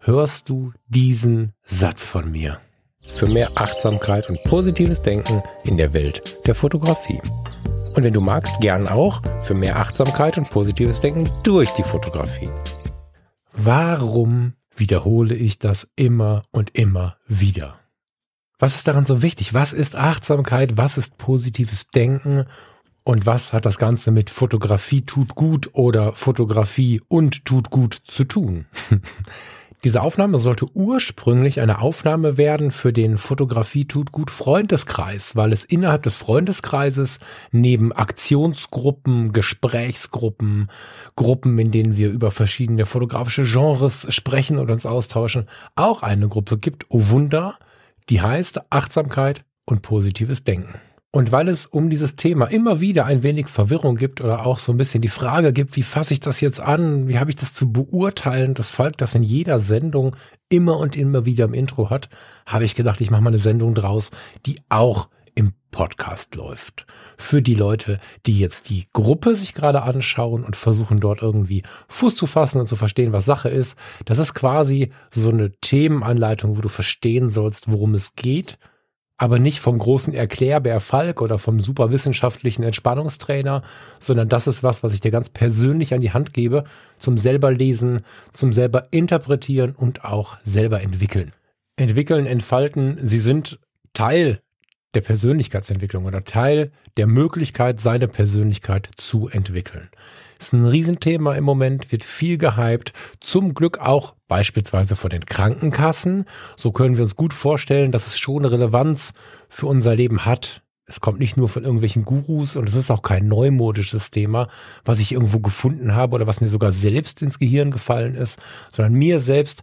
hörst du diesen Satz von mir. Für mehr Achtsamkeit und positives Denken in der Welt der Fotografie. Und wenn du magst, gern auch für mehr Achtsamkeit und positives Denken durch die Fotografie. Warum wiederhole ich das immer und immer wieder? Was ist daran so wichtig? Was ist Achtsamkeit? Was ist positives Denken? Und was hat das Ganze mit Fotografie tut gut oder Fotografie und tut gut zu tun? Diese Aufnahme sollte ursprünglich eine Aufnahme werden für den Fotografie tut gut Freundeskreis, weil es innerhalb des Freundeskreises neben Aktionsgruppen, Gesprächsgruppen, Gruppen, in denen wir über verschiedene fotografische Genres sprechen und uns austauschen, auch eine Gruppe gibt, oh Wunder, die heißt Achtsamkeit und positives Denken. Und weil es um dieses Thema immer wieder ein wenig Verwirrung gibt oder auch so ein bisschen die Frage gibt, wie fasse ich das jetzt an, wie habe ich das zu beurteilen, das Falk das in jeder Sendung immer und immer wieder im Intro hat, habe ich gedacht, ich mache mal eine Sendung draus, die auch im Podcast läuft. Für die Leute, die jetzt die Gruppe sich gerade anschauen und versuchen dort irgendwie Fuß zu fassen und zu verstehen, was Sache ist. Das ist quasi so eine Themenanleitung, wo du verstehen sollst, worum es geht aber nicht vom großen Erklärbär Falk oder vom superwissenschaftlichen Entspannungstrainer, sondern das ist was, was ich dir ganz persönlich an die Hand gebe, zum selber lesen, zum selber interpretieren und auch selber entwickeln. Entwickeln, entfalten, sie sind Teil der Persönlichkeitsentwicklung oder Teil der Möglichkeit, seine Persönlichkeit zu entwickeln. Ist ein Riesenthema im Moment, wird viel gehypt. Zum Glück auch beispielsweise von den Krankenkassen. So können wir uns gut vorstellen, dass es schon eine Relevanz für unser Leben hat. Es kommt nicht nur von irgendwelchen Gurus und es ist auch kein neumodisches Thema, was ich irgendwo gefunden habe oder was mir sogar selbst ins Gehirn gefallen ist, sondern mir selbst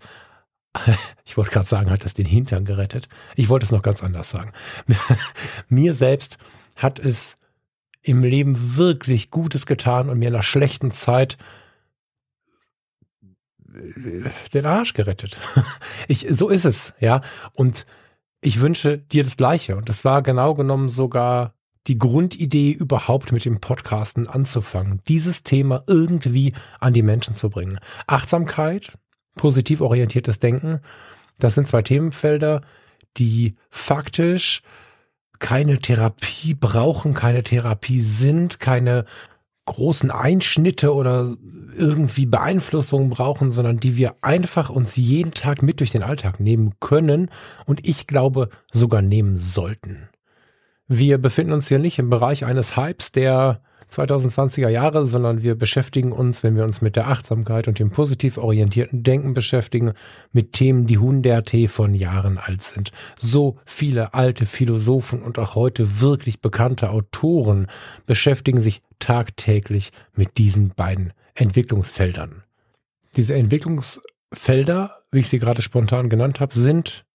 ich wollte gerade sagen, hat das den Hintern gerettet. Ich wollte es noch ganz anders sagen. mir selbst hat es im Leben wirklich Gutes getan und mir in einer schlechten Zeit äh, den Arsch gerettet. Ich, so ist es, ja. Und ich wünsche dir das Gleiche. Und das war genau genommen sogar die Grundidee, überhaupt mit dem Podcasten anzufangen, dieses Thema irgendwie an die Menschen zu bringen. Achtsamkeit, positiv orientiertes Denken, das sind zwei Themenfelder, die faktisch keine Therapie brauchen, keine Therapie sind, keine großen Einschnitte oder irgendwie Beeinflussungen brauchen, sondern die wir einfach uns jeden Tag mit durch den Alltag nehmen können und ich glaube sogar nehmen sollten. Wir befinden uns hier nicht im Bereich eines Hypes, der 2020er Jahre, sondern wir beschäftigen uns, wenn wir uns mit der Achtsamkeit und dem positiv orientierten Denken beschäftigen, mit Themen, die hunderte von Jahren alt sind. So viele alte Philosophen und auch heute wirklich bekannte Autoren beschäftigen sich tagtäglich mit diesen beiden Entwicklungsfeldern. Diese Entwicklungsfelder, wie ich sie gerade spontan genannt habe, sind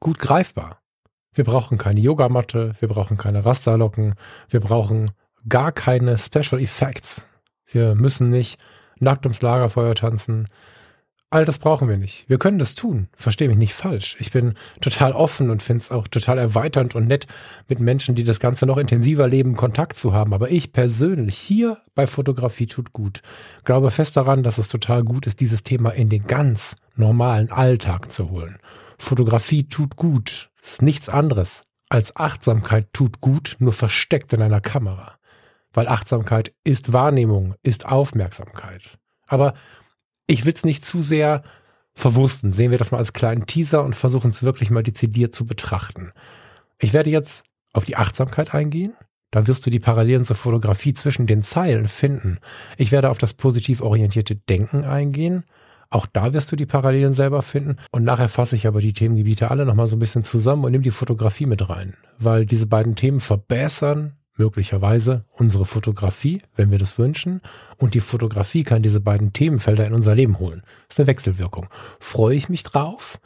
gut greifbar. Wir brauchen keine Yogamatte, wir brauchen keine Rasterlocken, wir brauchen gar keine Special Effects. Wir müssen nicht nackt ums Lagerfeuer tanzen. All das brauchen wir nicht. Wir können das tun. Verstehe mich nicht falsch. Ich bin total offen und finde es auch total erweiternd und nett, mit Menschen, die das Ganze noch intensiver leben, Kontakt zu haben. Aber ich persönlich hier bei Fotografie tut gut. Glaube fest daran, dass es total gut ist, dieses Thema in den ganz normalen Alltag zu holen. Fotografie tut gut. Ist nichts anderes als Achtsamkeit tut gut, nur versteckt in einer Kamera weil Achtsamkeit ist Wahrnehmung, ist Aufmerksamkeit. Aber ich will es nicht zu sehr verwursten. Sehen wir das mal als kleinen Teaser und versuchen es wirklich mal dezidiert zu betrachten. Ich werde jetzt auf die Achtsamkeit eingehen. Da wirst du die Parallelen zur Fotografie zwischen den Zeilen finden. Ich werde auf das positiv orientierte Denken eingehen. Auch da wirst du die Parallelen selber finden. Und nachher fasse ich aber die Themengebiete alle nochmal so ein bisschen zusammen und nehme die Fotografie mit rein. Weil diese beiden Themen verbessern möglicherweise unsere Fotografie, wenn wir das wünschen. Und die Fotografie kann diese beiden Themenfelder in unser Leben holen. Das ist eine Wechselwirkung. Freue ich mich drauf?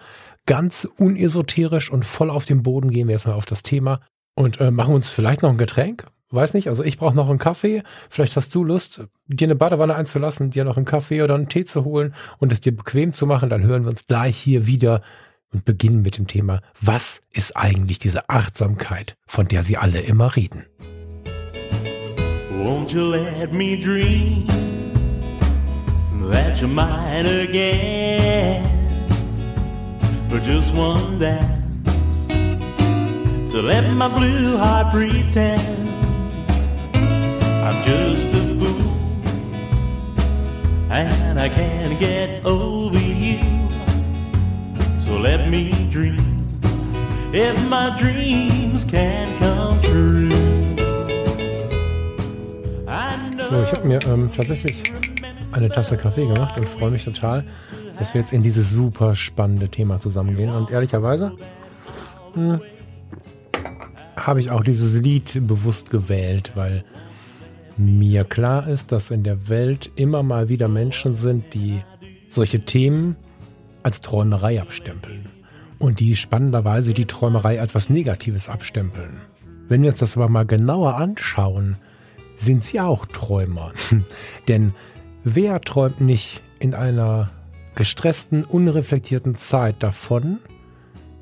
ganz unesoterisch und voll auf den Boden gehen wir erstmal auf das Thema und äh, machen uns vielleicht noch ein Getränk. Weiß nicht, also ich brauche noch einen Kaffee. Vielleicht hast du Lust, dir eine Badewanne einzulassen, dir noch einen Kaffee oder einen Tee zu holen und es dir bequem zu machen. Dann hören wir uns gleich hier wieder und beginnen mit dem Thema, was ist eigentlich diese Achtsamkeit, von der sie alle immer reden. Won't you let me dream that you're mine again for just one dance to let my blue heart pretend I'm just a fool and I can't get over you So let me dream if my dreams can come true. So, ich habe mir ähm, tatsächlich eine Tasse Kaffee gemacht und freue mich total, dass wir jetzt in dieses super spannende Thema zusammengehen. Und ehrlicherweise hm, habe ich auch dieses Lied bewusst gewählt, weil mir klar ist, dass in der Welt immer mal wieder Menschen sind, die solche Themen als Träumerei abstempeln. Und die spannenderweise die Träumerei als was Negatives abstempeln. Wenn wir uns das aber mal genauer anschauen, sind sie auch Träumer. Denn wer träumt nicht in einer gestressten, unreflektierten Zeit davon,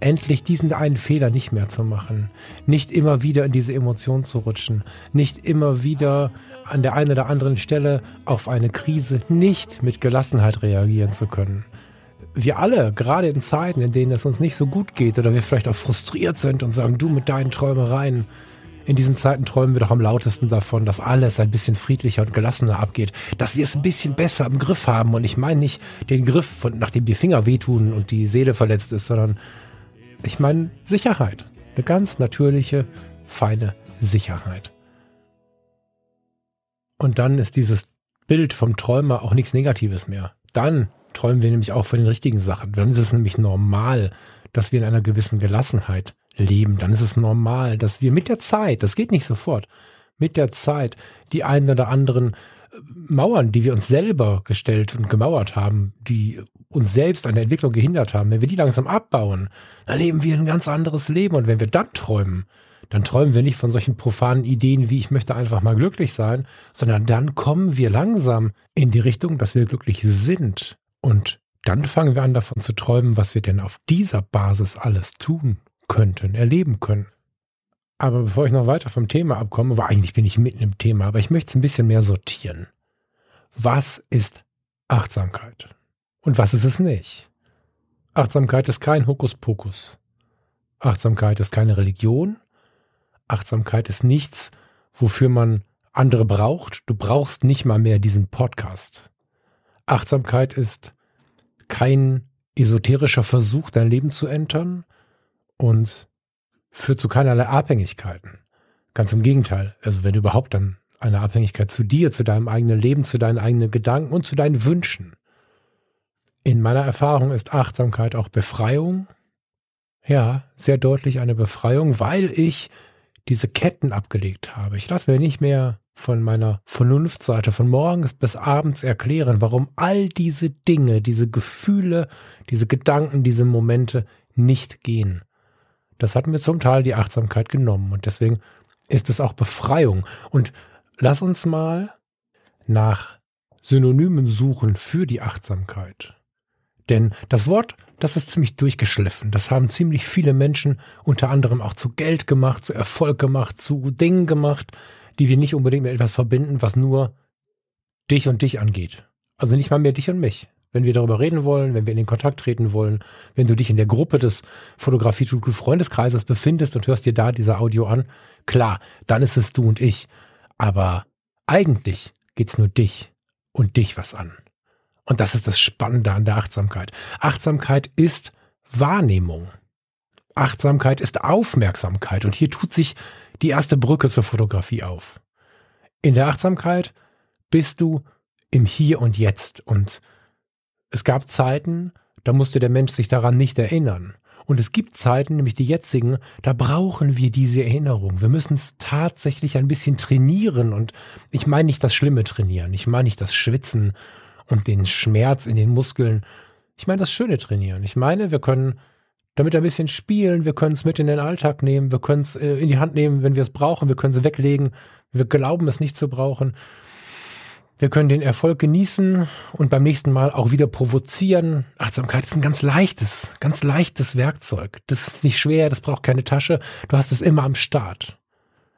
endlich diesen einen Fehler nicht mehr zu machen, nicht immer wieder in diese Emotion zu rutschen, nicht immer wieder an der einen oder anderen Stelle auf eine Krise nicht mit Gelassenheit reagieren zu können wir alle, gerade in Zeiten, in denen es uns nicht so gut geht oder wir vielleicht auch frustriert sind und sagen, du mit deinen Träumereien, in diesen Zeiten träumen wir doch am lautesten davon, dass alles ein bisschen friedlicher und gelassener abgeht, dass wir es ein bisschen besser im Griff haben. Und ich meine nicht den Griff, von, nachdem die Finger wehtun und die Seele verletzt ist, sondern ich meine Sicherheit. Eine ganz natürliche, feine Sicherheit. Und dann ist dieses Bild vom Träumer auch nichts Negatives mehr. Dann träumen wir nämlich auch von den richtigen Sachen. Dann ist es nämlich normal, dass wir in einer gewissen Gelassenheit leben. Dann ist es normal, dass wir mit der Zeit, das geht nicht sofort, mit der Zeit die einen oder anderen äh, Mauern, die wir uns selber gestellt und gemauert haben, die uns selbst an der Entwicklung gehindert haben, wenn wir die langsam abbauen, dann leben wir ein ganz anderes Leben. Und wenn wir dann träumen, dann träumen wir nicht von solchen profanen Ideen wie ich möchte einfach mal glücklich sein, sondern dann kommen wir langsam in die Richtung, dass wir glücklich sind. Und dann fangen wir an davon zu träumen, was wir denn auf dieser Basis alles tun könnten, erleben können. Aber bevor ich noch weiter vom Thema abkomme, weil eigentlich bin ich mitten im Thema, aber ich möchte es ein bisschen mehr sortieren. Was ist Achtsamkeit? Und was ist es nicht? Achtsamkeit ist kein Hokuspokus. Achtsamkeit ist keine Religion. Achtsamkeit ist nichts, wofür man andere braucht. Du brauchst nicht mal mehr diesen Podcast. Achtsamkeit ist kein esoterischer Versuch, dein Leben zu entern und führt zu keinerlei Abhängigkeiten. Ganz im Gegenteil. Also wenn überhaupt dann eine Abhängigkeit zu dir, zu deinem eigenen Leben, zu deinen eigenen Gedanken und zu deinen Wünschen. In meiner Erfahrung ist Achtsamkeit auch Befreiung. Ja, sehr deutlich eine Befreiung, weil ich diese Ketten abgelegt habe. Ich lasse mir nicht mehr von meiner Vernunftseite von morgens bis abends erklären, warum all diese Dinge, diese Gefühle, diese Gedanken, diese Momente nicht gehen. Das hat mir zum Teil die Achtsamkeit genommen und deswegen ist es auch Befreiung. Und lass uns mal nach Synonymen suchen für die Achtsamkeit. Denn das Wort, das ist ziemlich durchgeschliffen. Das haben ziemlich viele Menschen unter anderem auch zu Geld gemacht, zu Erfolg gemacht, zu Dingen gemacht, die wir nicht unbedingt mit etwas verbinden, was nur dich und dich angeht. Also nicht mal mehr dich und mich. Wenn wir darüber reden wollen, wenn wir in den Kontakt treten wollen, wenn du dich in der Gruppe des Fotografie to Freundeskreises befindest und hörst dir da diese Audio an, klar, dann ist es du und ich. Aber eigentlich geht's nur dich und dich was an. Und das ist das Spannende an der Achtsamkeit. Achtsamkeit ist Wahrnehmung. Achtsamkeit ist Aufmerksamkeit. Und hier tut sich die erste Brücke zur Fotografie auf. In der Achtsamkeit bist du im Hier und Jetzt und es gab Zeiten, da musste der Mensch sich daran nicht erinnern. Und es gibt Zeiten, nämlich die jetzigen, da brauchen wir diese Erinnerung. Wir müssen es tatsächlich ein bisschen trainieren. Und ich meine nicht das Schlimme trainieren. Ich meine nicht das Schwitzen und den Schmerz in den Muskeln. Ich meine das Schöne trainieren. Ich meine, wir können damit ein bisschen spielen. Wir können es mit in den Alltag nehmen. Wir können es äh, in die Hand nehmen, wenn wir es brauchen. Wir können es weglegen. Wir glauben es nicht zu brauchen. Wir können den Erfolg genießen und beim nächsten Mal auch wieder provozieren. Achtsamkeit ist ein ganz leichtes, ganz leichtes Werkzeug. Das ist nicht schwer, das braucht keine Tasche. Du hast es immer am Start.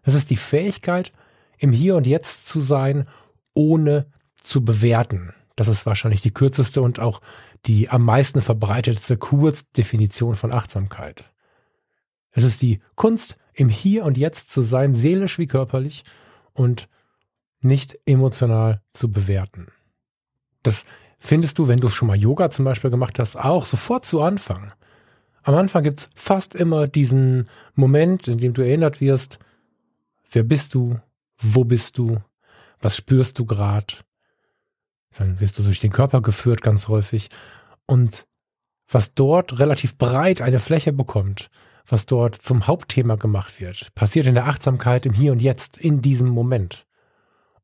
Es ist die Fähigkeit, im Hier und Jetzt zu sein, ohne zu bewerten. Das ist wahrscheinlich die kürzeste und auch die am meisten verbreitetste Kurzdefinition von Achtsamkeit. Es ist die Kunst, im Hier und Jetzt zu sein, seelisch wie körperlich und nicht emotional zu bewerten. Das findest du, wenn du schon mal Yoga zum Beispiel gemacht hast, auch sofort zu Anfang. Am Anfang gibt's fast immer diesen Moment, in dem du erinnert wirst, wer bist du, wo bist du, was spürst du gerade. Dann wirst du durch den Körper geführt ganz häufig. Und was dort relativ breit eine Fläche bekommt, was dort zum Hauptthema gemacht wird, passiert in der Achtsamkeit im Hier und Jetzt, in diesem Moment.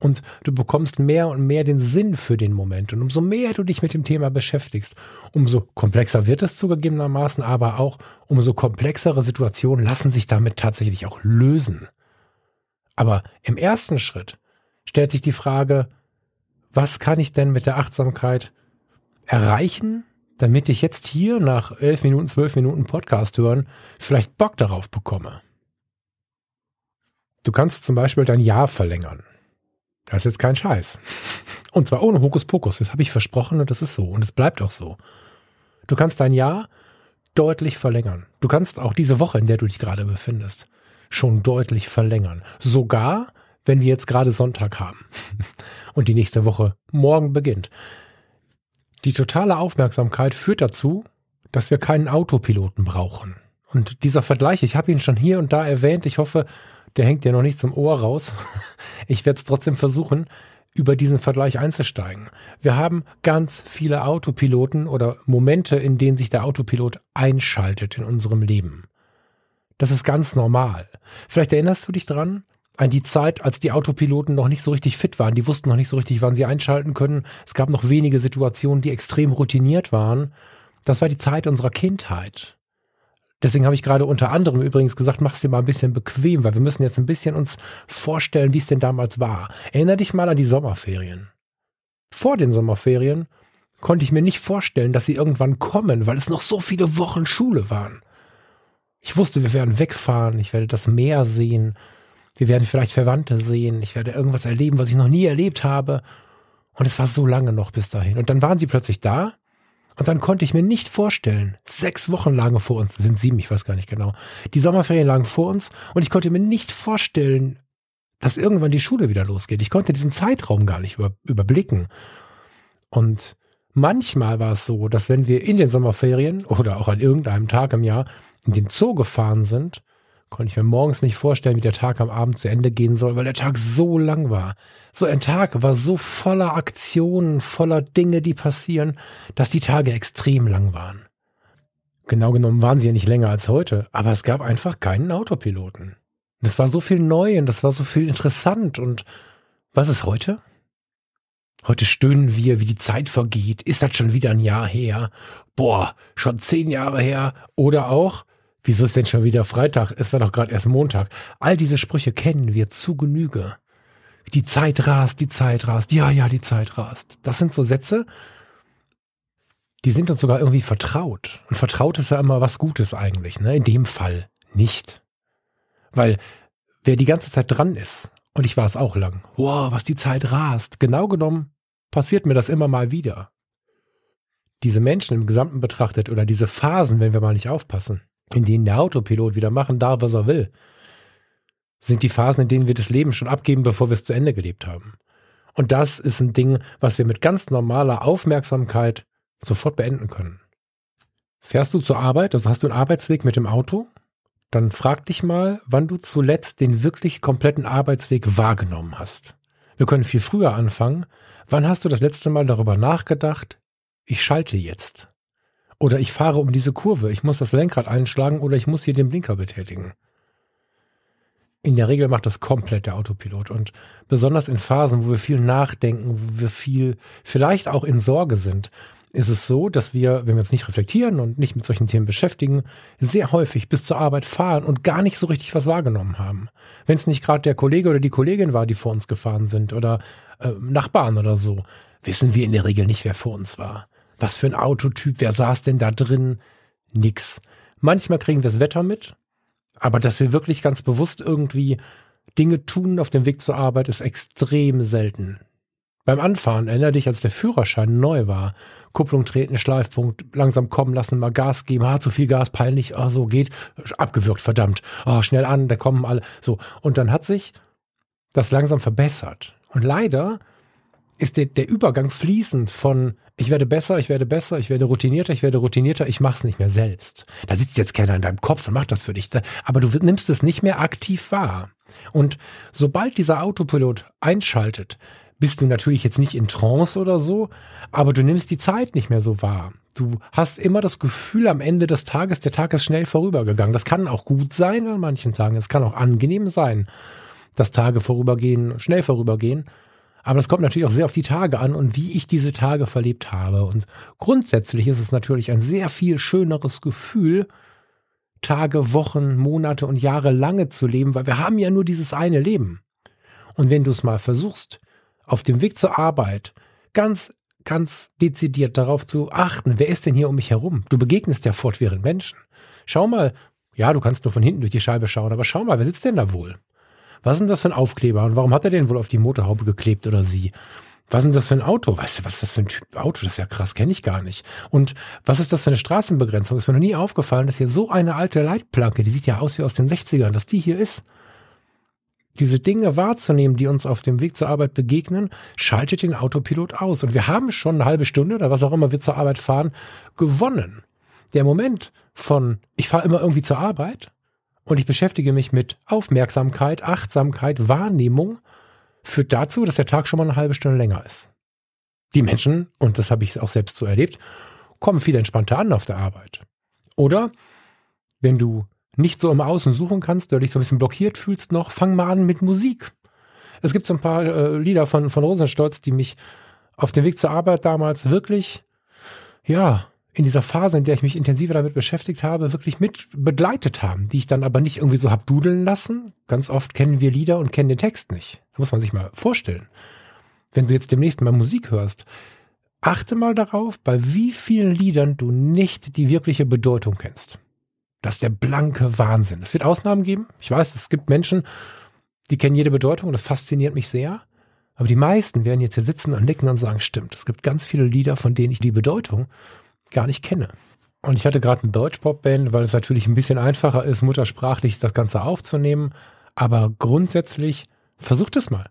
Und du bekommst mehr und mehr den Sinn für den Moment. Und umso mehr du dich mit dem Thema beschäftigst, umso komplexer wird es zugegebenermaßen, aber auch umso komplexere Situationen lassen sich damit tatsächlich auch lösen. Aber im ersten Schritt stellt sich die Frage, was kann ich denn mit der Achtsamkeit erreichen, damit ich jetzt hier nach elf Minuten, zwölf Minuten Podcast hören vielleicht Bock darauf bekomme? Du kannst zum Beispiel dein Jahr verlängern. Das ist jetzt kein Scheiß. Und zwar ohne Hokuspokus. Das habe ich versprochen und das ist so. Und es bleibt auch so. Du kannst dein Jahr deutlich verlängern. Du kannst auch diese Woche, in der du dich gerade befindest, schon deutlich verlängern. Sogar, wenn wir jetzt gerade Sonntag haben und die nächste Woche morgen beginnt. Die totale Aufmerksamkeit führt dazu, dass wir keinen Autopiloten brauchen. Und dieser Vergleich, ich habe ihn schon hier und da erwähnt, ich hoffe, der hängt ja noch nicht zum Ohr raus. Ich werde es trotzdem versuchen, über diesen Vergleich einzusteigen. Wir haben ganz viele Autopiloten oder Momente, in denen sich der Autopilot einschaltet in unserem Leben. Das ist ganz normal. Vielleicht erinnerst du dich dran an die Zeit, als die Autopiloten noch nicht so richtig fit waren. Die wussten noch nicht so richtig, wann sie einschalten können. Es gab noch wenige Situationen, die extrem routiniert waren. Das war die Zeit unserer Kindheit. Deswegen habe ich gerade unter anderem übrigens gesagt, mach es dir mal ein bisschen bequem, weil wir müssen jetzt ein bisschen uns vorstellen, wie es denn damals war. Erinner dich mal an die Sommerferien. Vor den Sommerferien konnte ich mir nicht vorstellen, dass sie irgendwann kommen, weil es noch so viele Wochen Schule waren. Ich wusste, wir werden wegfahren, ich werde das Meer sehen, wir werden vielleicht Verwandte sehen, ich werde irgendwas erleben, was ich noch nie erlebt habe. Und es war so lange noch bis dahin. Und dann waren sie plötzlich da und dann konnte ich mir nicht vorstellen, sechs Wochen lagen vor uns, sind sieben, ich weiß gar nicht genau. Die Sommerferien lagen vor uns und ich konnte mir nicht vorstellen, dass irgendwann die Schule wieder losgeht. Ich konnte diesen Zeitraum gar nicht über, überblicken. Und manchmal war es so, dass wenn wir in den Sommerferien oder auch an irgendeinem Tag im Jahr in den Zoo gefahren sind, konnte ich mir morgens nicht vorstellen, wie der Tag am Abend zu Ende gehen soll, weil der Tag so lang war. So ein Tag war so voller Aktionen, voller Dinge, die passieren, dass die Tage extrem lang waren. Genau genommen waren sie ja nicht länger als heute, aber es gab einfach keinen Autopiloten. Das war so viel neu und das war so viel interessant und was ist heute? Heute stöhnen wir, wie die Zeit vergeht. Ist das schon wieder ein Jahr her? Boah, schon zehn Jahre her. Oder auch, Wieso ist denn schon wieder Freitag? Es war doch gerade erst Montag. All diese Sprüche kennen wir zu Genüge. Die Zeit rast, die Zeit rast. Ja, ja, die Zeit rast. Das sind so Sätze, die sind uns sogar irgendwie vertraut. Und vertraut ist ja immer was Gutes eigentlich. Ne? In dem Fall nicht. Weil wer die ganze Zeit dran ist, und ich war es auch lang, wow, was die Zeit rast, genau genommen passiert mir das immer mal wieder. Diese Menschen im Gesamten betrachtet oder diese Phasen, wenn wir mal nicht aufpassen, in denen der Autopilot wieder machen darf, was er will, sind die Phasen, in denen wir das Leben schon abgeben, bevor wir es zu Ende gelebt haben. Und das ist ein Ding, was wir mit ganz normaler Aufmerksamkeit sofort beenden können. Fährst du zur Arbeit, also hast du einen Arbeitsweg mit dem Auto, dann frag dich mal, wann du zuletzt den wirklich kompletten Arbeitsweg wahrgenommen hast. Wir können viel früher anfangen. Wann hast du das letzte Mal darüber nachgedacht, ich schalte jetzt? Oder ich fahre um diese Kurve, ich muss das Lenkrad einschlagen oder ich muss hier den Blinker betätigen. In der Regel macht das komplett der Autopilot und besonders in Phasen, wo wir viel nachdenken, wo wir viel vielleicht auch in Sorge sind, ist es so, dass wir, wenn wir uns nicht reflektieren und nicht mit solchen Themen beschäftigen, sehr häufig bis zur Arbeit fahren und gar nicht so richtig was wahrgenommen haben. Wenn es nicht gerade der Kollege oder die Kollegin war, die vor uns gefahren sind oder äh, Nachbarn oder so, wissen wir in der Regel nicht, wer vor uns war. Was für ein Autotyp, wer saß denn da drin? Nix. Manchmal kriegen wir das Wetter mit, aber dass wir wirklich ganz bewusst irgendwie Dinge tun auf dem Weg zur Arbeit, ist extrem selten. Beim Anfahren erinnere dich, als der Führerschein neu war. Kupplung treten, Schleifpunkt, langsam kommen lassen, mal Gas geben, ah, zu viel Gas, peinlich, ah, so geht, abgewürgt, verdammt, ah, schnell an, da kommen alle, so. Und dann hat sich das langsam verbessert. Und leider ist der, der Übergang fließend von ich werde besser, ich werde besser, ich werde routinierter, ich werde routinierter, ich mach's nicht mehr selbst. Da sitzt jetzt keiner in deinem Kopf und macht das für dich. Aber du nimmst es nicht mehr aktiv wahr. Und sobald dieser Autopilot einschaltet, bist du natürlich jetzt nicht in Trance oder so, aber du nimmst die Zeit nicht mehr so wahr. Du hast immer das Gefühl am Ende des Tages, der Tag ist schnell vorübergegangen. Das kann auch gut sein an manchen Tagen. Es kann auch angenehm sein, dass Tage vorübergehen, schnell vorübergehen. Aber es kommt natürlich auch sehr auf die Tage an und wie ich diese Tage verlebt habe. Und grundsätzlich ist es natürlich ein sehr viel schöneres Gefühl, Tage, Wochen, Monate und Jahre lange zu leben, weil wir haben ja nur dieses eine Leben. Und wenn du es mal versuchst, auf dem Weg zur Arbeit ganz, ganz dezidiert darauf zu achten, wer ist denn hier um mich herum? Du begegnest ja fortwährend Menschen. Schau mal, ja, du kannst nur von hinten durch die Scheibe schauen, aber schau mal, wer sitzt denn da wohl? Was ist denn das für ein Aufkleber und warum hat er den wohl auf die Motorhaube geklebt oder sie? Was ist denn das für ein Auto? Weißt du, was ist das für ein Typ Auto? Das ist ja krass, kenne ich gar nicht. Und was ist das für eine Straßenbegrenzung? Ist mir noch nie aufgefallen, dass hier so eine alte Leitplanke, die sieht ja aus wie aus den 60ern, dass die hier ist diese Dinge wahrzunehmen, die uns auf dem Weg zur Arbeit begegnen, schaltet den Autopilot aus. Und wir haben schon eine halbe Stunde oder was auch immer wir zur Arbeit fahren, gewonnen. Der Moment von, ich fahre immer irgendwie zur Arbeit und ich beschäftige mich mit Aufmerksamkeit, Achtsamkeit, Wahrnehmung, führt dazu, dass der Tag schon mal eine halbe Stunde länger ist. Die Menschen, und das habe ich auch selbst so erlebt, kommen viel entspannter an auf der Arbeit. Oder wenn du nicht so im Außen suchen kannst, oder dich so ein bisschen blockiert fühlst noch, fang mal an mit Musik. Es gibt so ein paar äh, Lieder von, von Rosenstolz, die mich auf dem Weg zur Arbeit damals wirklich, ja, in dieser Phase, in der ich mich intensiver damit beschäftigt habe, wirklich mit begleitet haben, die ich dann aber nicht irgendwie so hab dudeln lassen. Ganz oft kennen wir Lieder und kennen den Text nicht. Das muss man sich mal vorstellen. Wenn du jetzt demnächst mal Musik hörst, achte mal darauf, bei wie vielen Liedern du nicht die wirkliche Bedeutung kennst. Das ist der blanke Wahnsinn. Es wird Ausnahmen geben. Ich weiß, es gibt Menschen, die kennen jede Bedeutung und das fasziniert mich sehr. Aber die meisten werden jetzt hier sitzen und nicken und sagen, stimmt, es gibt ganz viele Lieder, von denen ich die Bedeutung gar nicht kenne. Und ich hatte gerade eine Deutsch-Pop-Band, weil es natürlich ein bisschen einfacher ist, muttersprachlich das Ganze aufzunehmen. Aber grundsätzlich, versucht es mal.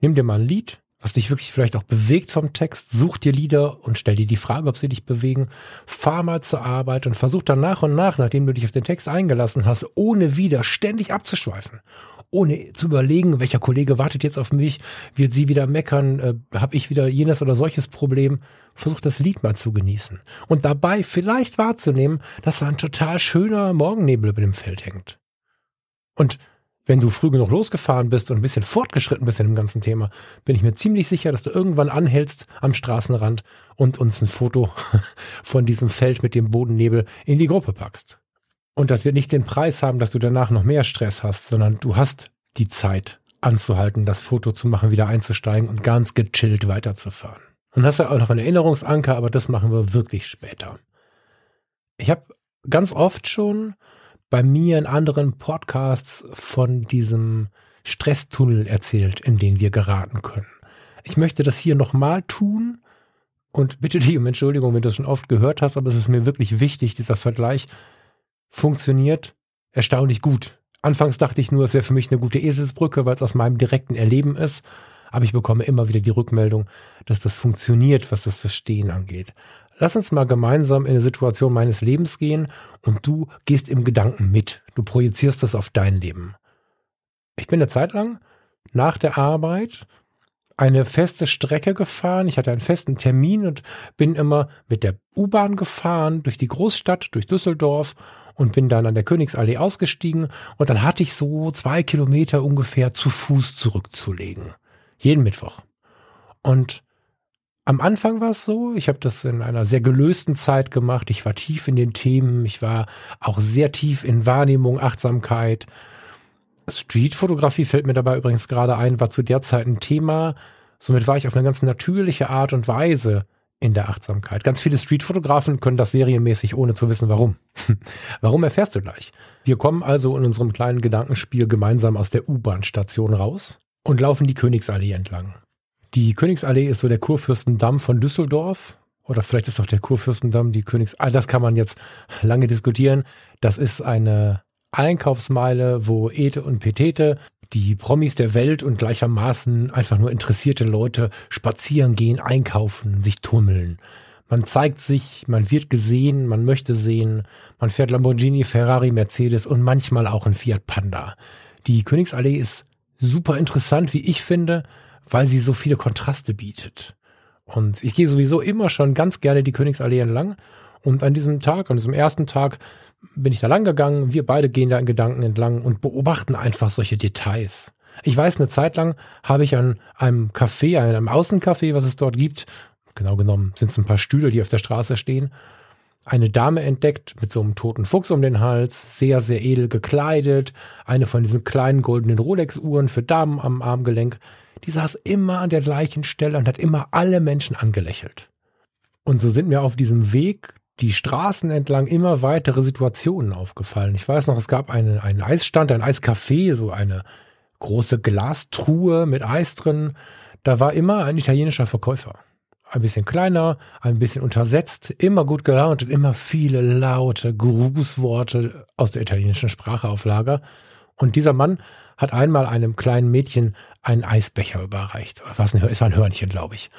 Nimm dir mal ein Lied, was dich wirklich vielleicht auch bewegt vom Text, such dir Lieder und stell dir die Frage, ob sie dich bewegen. Fahr mal zur Arbeit und versuch dann nach und nach, nachdem du dich auf den Text eingelassen hast, ohne wieder ständig abzuschweifen. Ohne zu überlegen, welcher Kollege wartet jetzt auf mich, wird sie wieder meckern, äh, habe ich wieder jenes oder solches Problem. Versuch das Lied mal zu genießen. Und dabei vielleicht wahrzunehmen, dass da ein total schöner Morgennebel über dem Feld hängt. Und wenn du früh genug losgefahren bist und ein bisschen fortgeschritten bist in dem ganzen Thema, bin ich mir ziemlich sicher, dass du irgendwann anhältst am Straßenrand und uns ein Foto von diesem Feld mit dem Bodennebel in die Gruppe packst. Und das wird nicht den Preis haben, dass du danach noch mehr Stress hast, sondern du hast die Zeit anzuhalten, das Foto zu machen, wieder einzusteigen und ganz gechillt weiterzufahren. Und hast ja auch noch einen Erinnerungsanker, aber das machen wir wirklich später. Ich habe ganz oft schon bei mir in anderen Podcasts von diesem Stresstunnel erzählt, in den wir geraten können. Ich möchte das hier nochmal tun und bitte dich um Entschuldigung, wenn du es schon oft gehört hast, aber es ist mir wirklich wichtig, dieser Vergleich funktioniert erstaunlich gut. Anfangs dachte ich nur, es wäre für mich eine gute Eselsbrücke, weil es aus meinem direkten Erleben ist, aber ich bekomme immer wieder die Rückmeldung, dass das funktioniert, was das Verstehen angeht. Lass uns mal gemeinsam in eine Situation meines Lebens gehen und du gehst im Gedanken mit. Du projizierst das auf dein Leben. Ich bin eine Zeit lang nach der Arbeit eine feste Strecke gefahren. Ich hatte einen festen Termin und bin immer mit der U-Bahn gefahren durch die Großstadt, durch Düsseldorf und bin dann an der Königsallee ausgestiegen und dann hatte ich so zwei Kilometer ungefähr zu Fuß zurückzulegen. Jeden Mittwoch. Und Am Anfang war es so, ich habe das in einer sehr gelösten Zeit gemacht. Ich war tief in den Themen, ich war auch sehr tief in Wahrnehmung, Achtsamkeit. Streetfotografie fällt mir dabei übrigens gerade ein, war zu der Zeit ein Thema. Somit war ich auf eine ganz natürliche Art und Weise in der Achtsamkeit. Ganz viele Streetfotografen können das serienmäßig, ohne zu wissen warum. warum erfährst du gleich. Wir kommen also in unserem kleinen Gedankenspiel gemeinsam aus der U-Bahn-Station raus und laufen die Königsallee entlang. Die Königsallee ist so der Kurfürstendamm von Düsseldorf. Oder vielleicht ist auch der Kurfürstendamm die Königs... Ah, das kann man jetzt lange diskutieren. Das ist eine Einkaufsmeile, wo Ete und Petete, die Promis der Welt und gleichermaßen einfach nur interessierte Leute spazieren gehen, einkaufen, sich tummeln. Man zeigt sich, man wird gesehen, man möchte sehen, man fährt Lamborghini, Ferrari, Mercedes und manchmal auch ein Fiat Panda. Die Königsallee ist super interessant, wie ich finde, weil sie so viele Kontraste bietet. Und ich gehe sowieso immer schon ganz gerne die Königsallee entlang. Und an diesem Tag, an diesem ersten Tag, bin ich da lang gegangen. Wir beide gehen da in Gedanken entlang und beobachten einfach solche Details. Ich weiß, eine Zeit lang habe ich an einem Café, einem Außencafé, was es dort gibt, genau genommen sind es ein paar Stühle, die auf der Straße stehen, eine Dame entdeckt mit so einem toten Fuchs um den Hals, sehr, sehr edel gekleidet, eine von diesen kleinen goldenen Rolex-Uhren für Damen am Armgelenk die saß immer an der gleichen Stelle und hat immer alle Menschen angelächelt. Und so sind mir auf diesem Weg die Straßen entlang immer weitere Situationen aufgefallen. Ich weiß noch, es gab eine, einen Eisstand, ein Eiscafé, so eine große Glastruhe mit Eis drin. Da war immer ein italienischer Verkäufer. Ein bisschen kleiner, ein bisschen untersetzt, immer gut gelaunt und immer viele laute Grußworte aus der italienischen Sprache auf Lager. Und dieser Mann hat einmal einem kleinen Mädchen einen Eisbecher überreicht. Es war ein Hörnchen, glaube ich.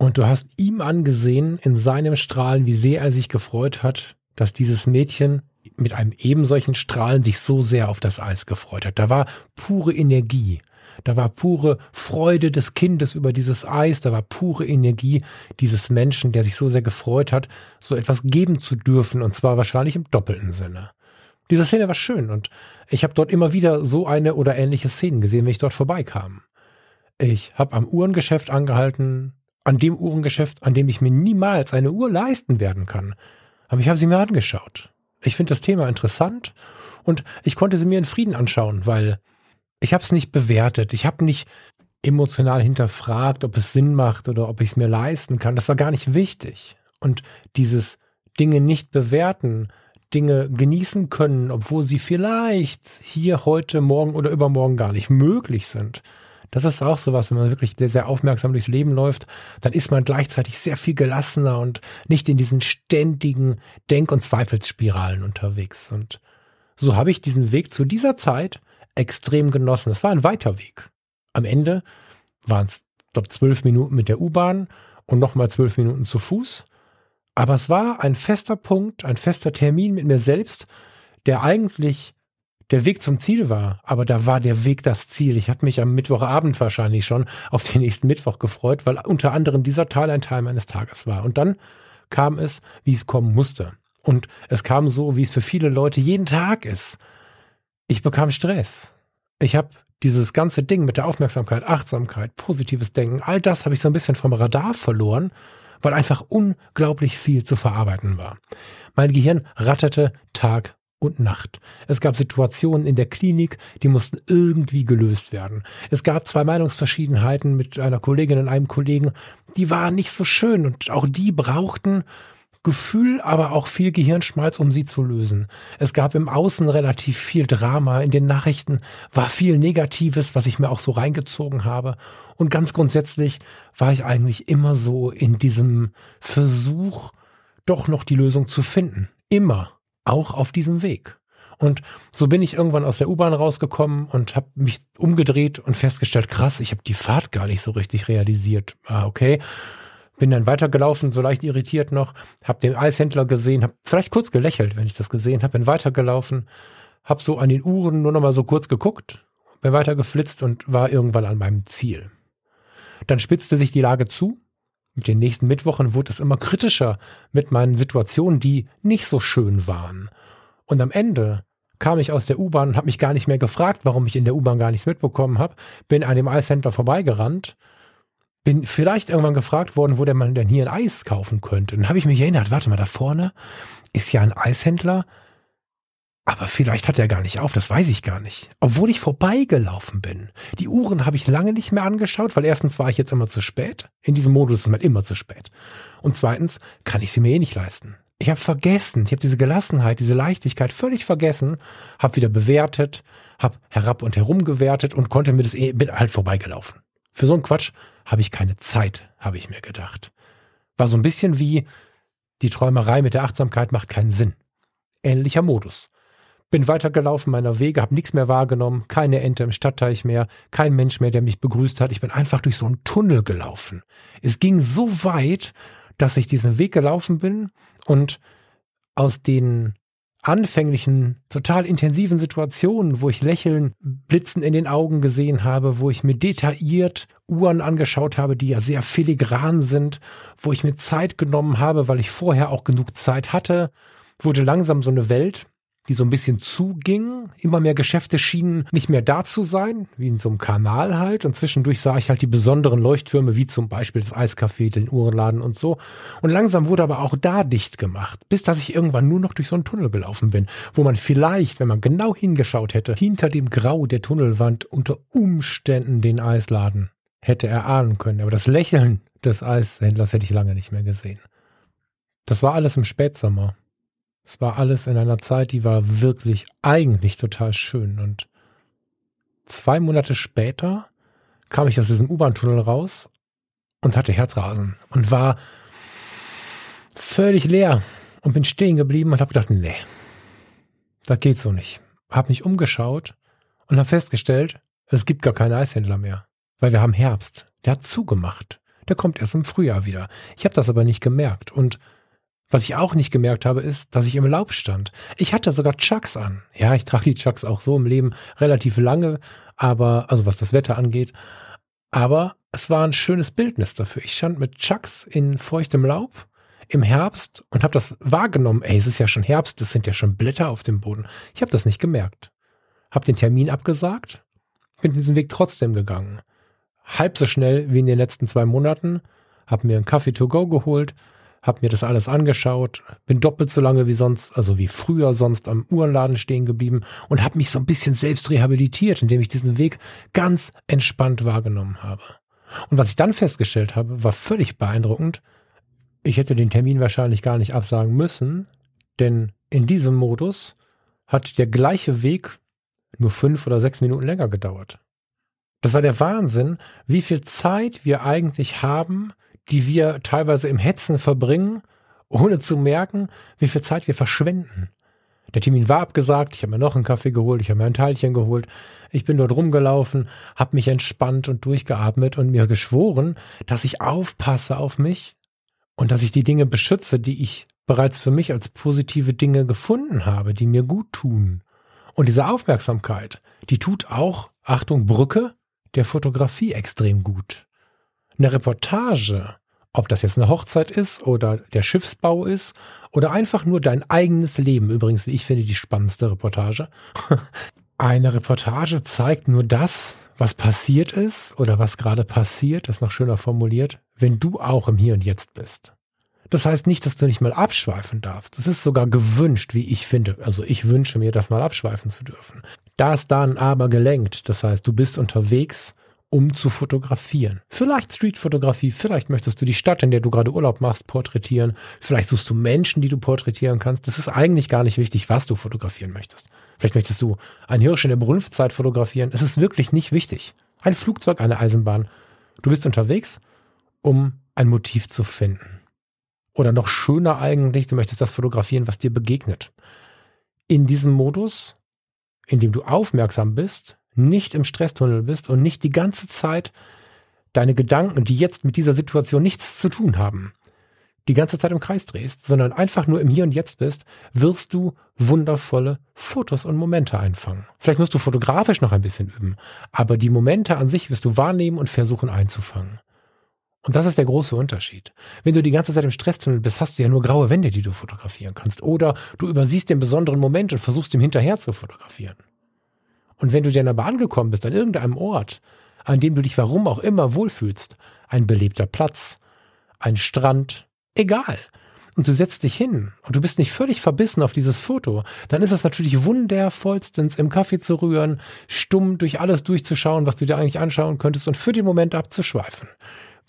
Und du hast ihm angesehen in seinem Strahlen, wie sehr er sich gefreut hat, dass dieses Mädchen mit einem ebensolchen Strahlen sich so sehr auf das Eis gefreut hat. Da war pure Energie. Da war pure Freude des Kindes über dieses Eis. Da war pure Energie dieses Menschen, der sich so sehr gefreut hat, so etwas geben zu dürfen. Und zwar wahrscheinlich im doppelten Sinne. Diese Szene war schön und ich habe dort immer wieder so eine oder ähnliche Szenen gesehen, wenn ich dort vorbeikam. Ich habe am Uhrengeschäft angehalten, an dem Uhrengeschäft, an dem ich mir niemals eine Uhr leisten werden kann. Aber ich habe sie mir angeschaut. Ich finde das Thema interessant und ich konnte sie mir in Frieden anschauen, weil ich habe es nicht bewertet. Ich habe nicht emotional hinterfragt, ob es Sinn macht oder ob ich es mir leisten kann. Das war gar nicht wichtig. Und dieses Dinge nicht bewerten Dinge genießen können, obwohl sie vielleicht hier, heute, morgen oder übermorgen gar nicht möglich sind. Das ist auch sowas, wenn man wirklich sehr, sehr aufmerksam durchs Leben läuft, dann ist man gleichzeitig sehr viel gelassener und nicht in diesen ständigen Denk- und Zweifelsspiralen unterwegs. Und so habe ich diesen Weg zu dieser Zeit extrem genossen. Es war ein weiter Weg. Am Ende waren es, glaube zwölf Minuten mit der U-Bahn und nochmal zwölf Minuten zu Fuß. Aber es war ein fester Punkt, ein fester Termin mit mir selbst, der eigentlich der Weg zum Ziel war. Aber da war der Weg das Ziel. Ich hatte mich am Mittwochabend wahrscheinlich schon auf den nächsten Mittwoch gefreut, weil unter anderem dieser Teil ein Teil meines Tages war. Und dann kam es, wie es kommen musste. Und es kam so, wie es für viele Leute jeden Tag ist. Ich bekam Stress. Ich habe dieses ganze Ding mit der Aufmerksamkeit, Achtsamkeit, positives Denken, all das habe ich so ein bisschen vom Radar verloren weil einfach unglaublich viel zu verarbeiten war. Mein Gehirn ratterte Tag und Nacht. Es gab Situationen in der Klinik, die mussten irgendwie gelöst werden. Es gab zwei Meinungsverschiedenheiten mit einer Kollegin und einem Kollegen, die waren nicht so schön und auch die brauchten Gefühl, aber auch viel Gehirnschmalz, um sie zu lösen. Es gab im Außen relativ viel Drama, in den Nachrichten war viel Negatives, was ich mir auch so reingezogen habe. Und ganz grundsätzlich war ich eigentlich immer so in diesem Versuch, doch noch die Lösung zu finden. Immer. Auch auf diesem Weg. Und so bin ich irgendwann aus der U-Bahn rausgekommen und habe mich umgedreht und festgestellt, krass, ich habe die Fahrt gar nicht so richtig realisiert. Ah, okay. Bin dann weitergelaufen, so leicht irritiert noch, habe den Eishändler gesehen, habe vielleicht kurz gelächelt, wenn ich das gesehen habe, bin weitergelaufen, habe so an den Uhren nur noch mal so kurz geguckt, bin weiter geflitzt und war irgendwann an meinem Ziel. Dann spitzte sich die Lage zu. Mit den nächsten Mittwochen wurde es immer kritischer mit meinen Situationen, die nicht so schön waren. Und am Ende kam ich aus der U-Bahn und habe mich gar nicht mehr gefragt, warum ich in der U-Bahn gar nichts mitbekommen habe, bin an dem Eishändler vorbeigerannt bin vielleicht irgendwann gefragt worden, wo der man denn hier ein Eis kaufen könnte. Dann habe ich mich erinnert, warte mal, da vorne ist ja ein Eishändler, aber vielleicht hat er gar nicht auf, das weiß ich gar nicht. Obwohl ich vorbeigelaufen bin. Die Uhren habe ich lange nicht mehr angeschaut, weil erstens war ich jetzt immer zu spät. In diesem Modus ist man immer zu spät. Und zweitens kann ich sie mir eh nicht leisten. Ich habe vergessen, ich habe diese Gelassenheit, diese Leichtigkeit völlig vergessen, habe wieder bewertet, habe herab und herum gewertet und konnte mir das eh, bin halt vorbeigelaufen. Für so einen Quatsch habe ich keine Zeit, habe ich mir gedacht. War so ein bisschen wie die Träumerei mit der Achtsamkeit macht keinen Sinn. Ähnlicher Modus. Bin weitergelaufen meiner Wege, habe nichts mehr wahrgenommen, keine Ente im Stadtteich mehr, kein Mensch mehr, der mich begrüßt hat. Ich bin einfach durch so einen Tunnel gelaufen. Es ging so weit, dass ich diesen Weg gelaufen bin und aus den anfänglichen, total intensiven Situationen, wo ich Lächeln, Blitzen in den Augen gesehen habe, wo ich mir detailliert Uhren angeschaut habe, die ja sehr filigran sind, wo ich mir Zeit genommen habe, weil ich vorher auch genug Zeit hatte, wurde langsam so eine Welt, die so ein bisschen zuging. Immer mehr Geschäfte schienen nicht mehr da zu sein, wie in so einem Kanal halt. Und zwischendurch sah ich halt die besonderen Leuchttürme, wie zum Beispiel das Eiscafé, den Uhrenladen und so. Und langsam wurde aber auch da dicht gemacht, bis dass ich irgendwann nur noch durch so einen Tunnel gelaufen bin, wo man vielleicht, wenn man genau hingeschaut hätte, hinter dem Grau der Tunnelwand unter Umständen den Eisladen hätte erahnen können. Aber das Lächeln des Eishändlers hätte ich lange nicht mehr gesehen. Das war alles im Spätsommer. Es war alles in einer Zeit, die war wirklich eigentlich total schön. Und zwei Monate später kam ich aus diesem U-Bahn-Tunnel raus und hatte Herzrasen und war völlig leer und bin stehen geblieben und habe gedacht, nee, das geht so nicht. Hab mich umgeschaut und habe festgestellt, es gibt gar keine Eishändler mehr, weil wir haben Herbst. Der hat zugemacht. Der kommt erst im Frühjahr wieder. Ich habe das aber nicht gemerkt und was ich auch nicht gemerkt habe, ist, dass ich im Laub stand. Ich hatte sogar Chucks an. Ja, ich trage die Chucks auch so im Leben relativ lange, aber, also was das Wetter angeht. Aber es war ein schönes Bildnis dafür. Ich stand mit Chucks in feuchtem Laub im Herbst und habe das wahrgenommen. Ey, es ist ja schon Herbst, es sind ja schon Blätter auf dem Boden. Ich habe das nicht gemerkt. Hab den Termin abgesagt, bin diesen Weg trotzdem gegangen. Halb so schnell wie in den letzten zwei Monaten, hab mir einen Kaffee to go geholt, habe mir das alles angeschaut, bin doppelt so lange wie sonst, also wie früher sonst am Uhrenladen stehen geblieben und habe mich so ein bisschen selbst rehabilitiert, indem ich diesen Weg ganz entspannt wahrgenommen habe. Und was ich dann festgestellt habe, war völlig beeindruckend. Ich hätte den Termin wahrscheinlich gar nicht absagen müssen, denn in diesem Modus hat der gleiche Weg nur fünf oder sechs Minuten länger gedauert. Das war der Wahnsinn, wie viel Zeit wir eigentlich haben, die wir teilweise im Hetzen verbringen, ohne zu merken, wie viel Zeit wir verschwenden. Der Termin war abgesagt, ich habe mir noch einen Kaffee geholt, ich habe mir ein Teilchen geholt, ich bin dort rumgelaufen, habe mich entspannt und durchgeatmet und mir geschworen, dass ich aufpasse auf mich und dass ich die Dinge beschütze, die ich bereits für mich als positive Dinge gefunden habe, die mir gut tun. Und diese Aufmerksamkeit, die tut auch, Achtung, Brücke, der Fotografie extrem gut. Eine Reportage ob das jetzt eine Hochzeit ist oder der Schiffsbau ist oder einfach nur dein eigenes Leben. Übrigens, wie ich finde, die spannendste Reportage. Eine Reportage zeigt nur das, was passiert ist oder was gerade passiert, das noch schöner formuliert, wenn du auch im Hier und Jetzt bist. Das heißt nicht, dass du nicht mal abschweifen darfst. Es ist sogar gewünscht, wie ich finde. Also ich wünsche mir, das mal abschweifen zu dürfen. Da ist dann aber gelenkt. Das heißt, du bist unterwegs um zu fotografieren. Vielleicht Streetfotografie, vielleicht möchtest du die Stadt, in der du gerade Urlaub machst, porträtieren. Vielleicht suchst du Menschen, die du porträtieren kannst. Das ist eigentlich gar nicht wichtig, was du fotografieren möchtest. Vielleicht möchtest du ein Hirsch in der Brunftzeit fotografieren. Es ist wirklich nicht wichtig. Ein Flugzeug, eine Eisenbahn. Du bist unterwegs, um ein Motiv zu finden. Oder noch schöner eigentlich, du möchtest das fotografieren, was dir begegnet. In diesem Modus, in dem du aufmerksam bist, nicht im Stresstunnel bist und nicht die ganze Zeit deine Gedanken, die jetzt mit dieser Situation nichts zu tun haben, die ganze Zeit im Kreis drehst, sondern einfach nur im Hier und Jetzt bist, wirst du wundervolle Fotos und Momente einfangen. Vielleicht musst du fotografisch noch ein bisschen üben, aber die Momente an sich wirst du wahrnehmen und versuchen einzufangen. Und das ist der große Unterschied. Wenn du die ganze Zeit im Stresstunnel bist, hast du ja nur graue Wände, die du fotografieren kannst. Oder du übersiehst den besonderen Moment und versuchst ihm hinterher zu fotografieren. Und wenn du dann aber angekommen bist an irgendeinem Ort, an dem du dich warum auch immer wohlfühlst, ein belebter Platz, ein Strand, egal. Und du setzt dich hin und du bist nicht völlig verbissen auf dieses Foto, dann ist es natürlich wundervollstens im Kaffee zu rühren, stumm durch alles durchzuschauen, was du dir eigentlich anschauen könntest und für den Moment abzuschweifen.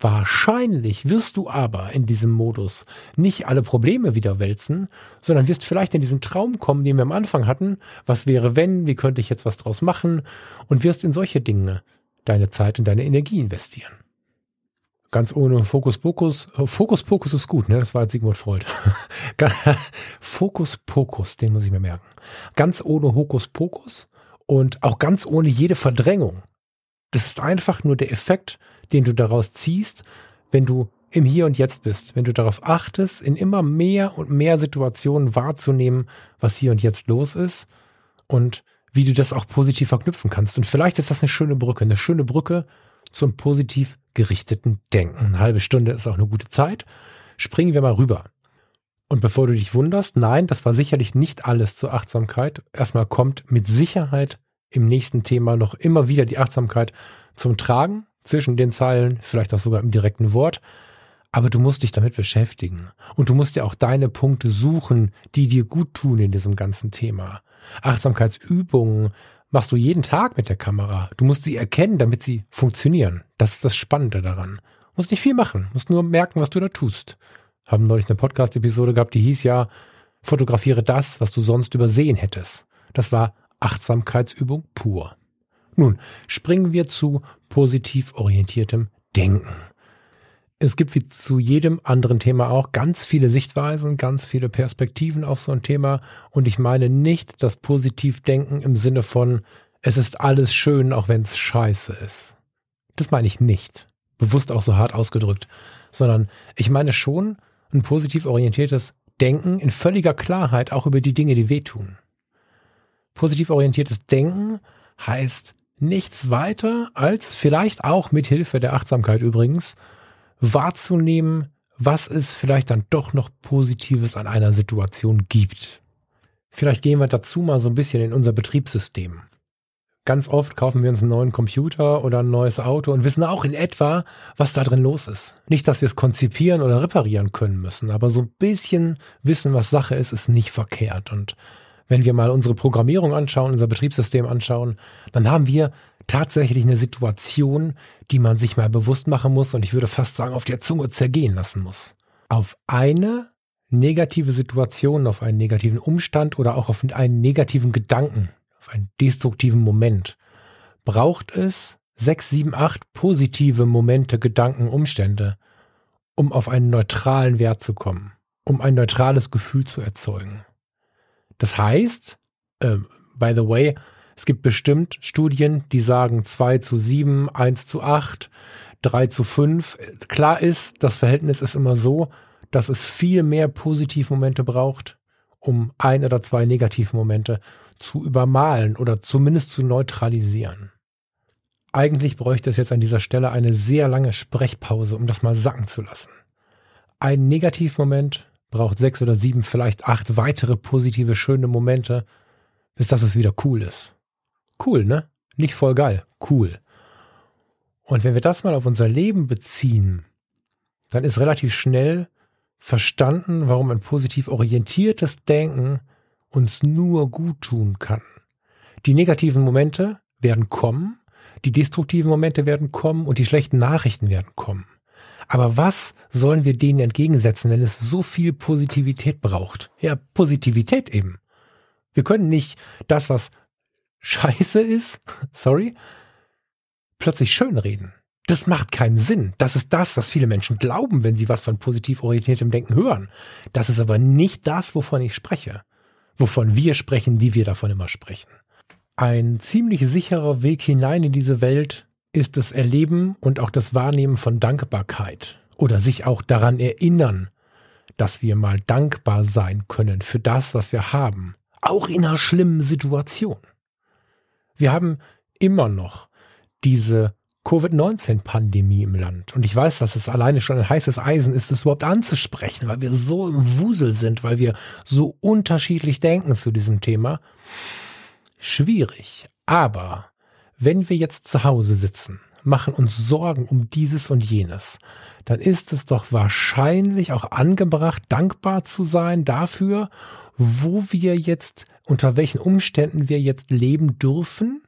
Wahrscheinlich wirst du aber in diesem Modus nicht alle Probleme wieder wälzen, sondern wirst vielleicht in diesen Traum kommen, den wir am Anfang hatten. Was wäre wenn? Wie könnte ich jetzt was draus machen? Und wirst in solche Dinge deine Zeit und deine Energie investieren. Ganz ohne Fokus-Pokus. Fokus-Pokus ist gut, ne? Das war jetzt Sigmund Freud. Fokus-Pokus, den muss ich mir merken. Ganz ohne Hokus-Pokus und auch ganz ohne jede Verdrängung. Das ist einfach nur der Effekt, den du daraus ziehst, wenn du im Hier und Jetzt bist, wenn du darauf achtest, in immer mehr und mehr Situationen wahrzunehmen, was hier und jetzt los ist und wie du das auch positiv verknüpfen kannst. Und vielleicht ist das eine schöne Brücke, eine schöne Brücke zum positiv gerichteten Denken. Eine halbe Stunde ist auch eine gute Zeit. Springen wir mal rüber. Und bevor du dich wunderst, nein, das war sicherlich nicht alles zur Achtsamkeit. Erstmal kommt mit Sicherheit im nächsten Thema noch immer wieder die Achtsamkeit zum Tragen zwischen den Zeilen, vielleicht auch sogar im direkten Wort. Aber du musst dich damit beschäftigen. Und du musst dir auch deine Punkte suchen, die dir gut tun in diesem ganzen Thema. Achtsamkeitsübungen machst du jeden Tag mit der Kamera. Du musst sie erkennen, damit sie funktionieren. Das ist das Spannende daran. Du musst nicht viel machen, musst nur merken, was du da tust. Haben neulich eine Podcast-Episode gehabt, die hieß ja, fotografiere das, was du sonst übersehen hättest. Das war Achtsamkeitsübung pur. Nun, springen wir zu positiv orientiertem Denken. Es gibt wie zu jedem anderen Thema auch ganz viele Sichtweisen, ganz viele Perspektiven auf so ein Thema. Und ich meine nicht das Positivdenken im Sinne von, es ist alles schön, auch wenn es scheiße ist. Das meine ich nicht. Bewusst auch so hart ausgedrückt. Sondern ich meine schon ein positiv orientiertes Denken in völliger Klarheit auch über die Dinge, die wehtun. Positiv orientiertes Denken heißt nichts weiter als vielleicht auch mit Hilfe der Achtsamkeit übrigens wahrzunehmen, was es vielleicht dann doch noch Positives an einer Situation gibt. Vielleicht gehen wir dazu mal so ein bisschen in unser Betriebssystem. Ganz oft kaufen wir uns einen neuen Computer oder ein neues Auto und wissen auch in etwa, was da drin los ist. Nicht, dass wir es konzipieren oder reparieren können müssen, aber so ein bisschen wissen, was Sache ist, ist nicht verkehrt. Und wenn wir mal unsere Programmierung anschauen, unser Betriebssystem anschauen, dann haben wir tatsächlich eine Situation, die man sich mal bewusst machen muss und ich würde fast sagen, auf der Zunge zergehen lassen muss. Auf eine negative Situation, auf einen negativen Umstand oder auch auf einen negativen Gedanken, auf einen destruktiven Moment, braucht es sechs, sieben, acht positive Momente, Gedanken, Umstände, um auf einen neutralen Wert zu kommen, um ein neutrales Gefühl zu erzeugen. Das heißt, äh, by the way, es gibt bestimmt Studien, die sagen 2 zu 7, 1 zu 8, 3 zu 5. Klar ist, das Verhältnis ist immer so, dass es viel mehr Positivmomente braucht, um ein oder zwei Negativmomente zu übermalen oder zumindest zu neutralisieren. Eigentlich bräuchte es jetzt an dieser Stelle eine sehr lange Sprechpause, um das mal sacken zu lassen. Ein Negativmoment braucht sechs oder sieben, vielleicht acht weitere positive, schöne Momente, bis das es wieder cool ist. Cool, ne? Nicht voll geil, cool. Und wenn wir das mal auf unser Leben beziehen, dann ist relativ schnell verstanden, warum ein positiv orientiertes Denken uns nur gut tun kann. Die negativen Momente werden kommen, die destruktiven Momente werden kommen und die schlechten Nachrichten werden kommen. Aber was sollen wir denen entgegensetzen, wenn es so viel Positivität braucht? Ja, Positivität eben. Wir können nicht das, was scheiße ist, sorry, plötzlich schön reden. Das macht keinen Sinn. Das ist das, was viele Menschen glauben, wenn sie was von positiv orientiertem Denken hören. Das ist aber nicht das, wovon ich spreche. Wovon wir sprechen, wie wir davon immer sprechen. Ein ziemlich sicherer Weg hinein in diese Welt ist das Erleben und auch das Wahrnehmen von Dankbarkeit oder sich auch daran erinnern, dass wir mal dankbar sein können für das, was wir haben, auch in einer schlimmen Situation. Wir haben immer noch diese Covid-19-Pandemie im Land. Und ich weiß, dass es alleine schon ein heißes Eisen ist, es überhaupt anzusprechen, weil wir so im Wusel sind, weil wir so unterschiedlich denken zu diesem Thema. Schwierig. Aber wenn wir jetzt zu Hause sitzen, machen uns Sorgen um dieses und jenes, dann ist es doch wahrscheinlich auch angebracht, dankbar zu sein dafür, wo wir jetzt, unter welchen Umständen wir jetzt leben dürfen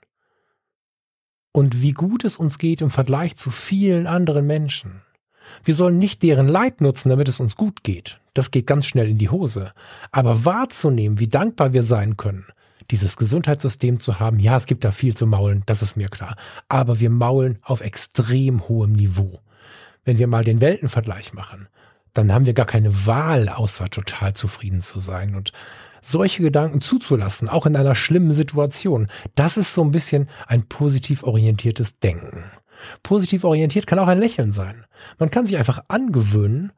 und wie gut es uns geht im Vergleich zu vielen anderen Menschen. Wir sollen nicht deren Leid nutzen, damit es uns gut geht. Das geht ganz schnell in die Hose. Aber wahrzunehmen, wie dankbar wir sein können, dieses Gesundheitssystem zu haben, ja, es gibt da viel zu maulen, das ist mir klar. Aber wir maulen auf extrem hohem Niveau. Wenn wir mal den Weltenvergleich machen, dann haben wir gar keine Wahl, außer total zufrieden zu sein. Und solche Gedanken zuzulassen, auch in einer schlimmen Situation, das ist so ein bisschen ein positiv orientiertes Denken. Positiv orientiert kann auch ein Lächeln sein. Man kann sich einfach angewöhnen,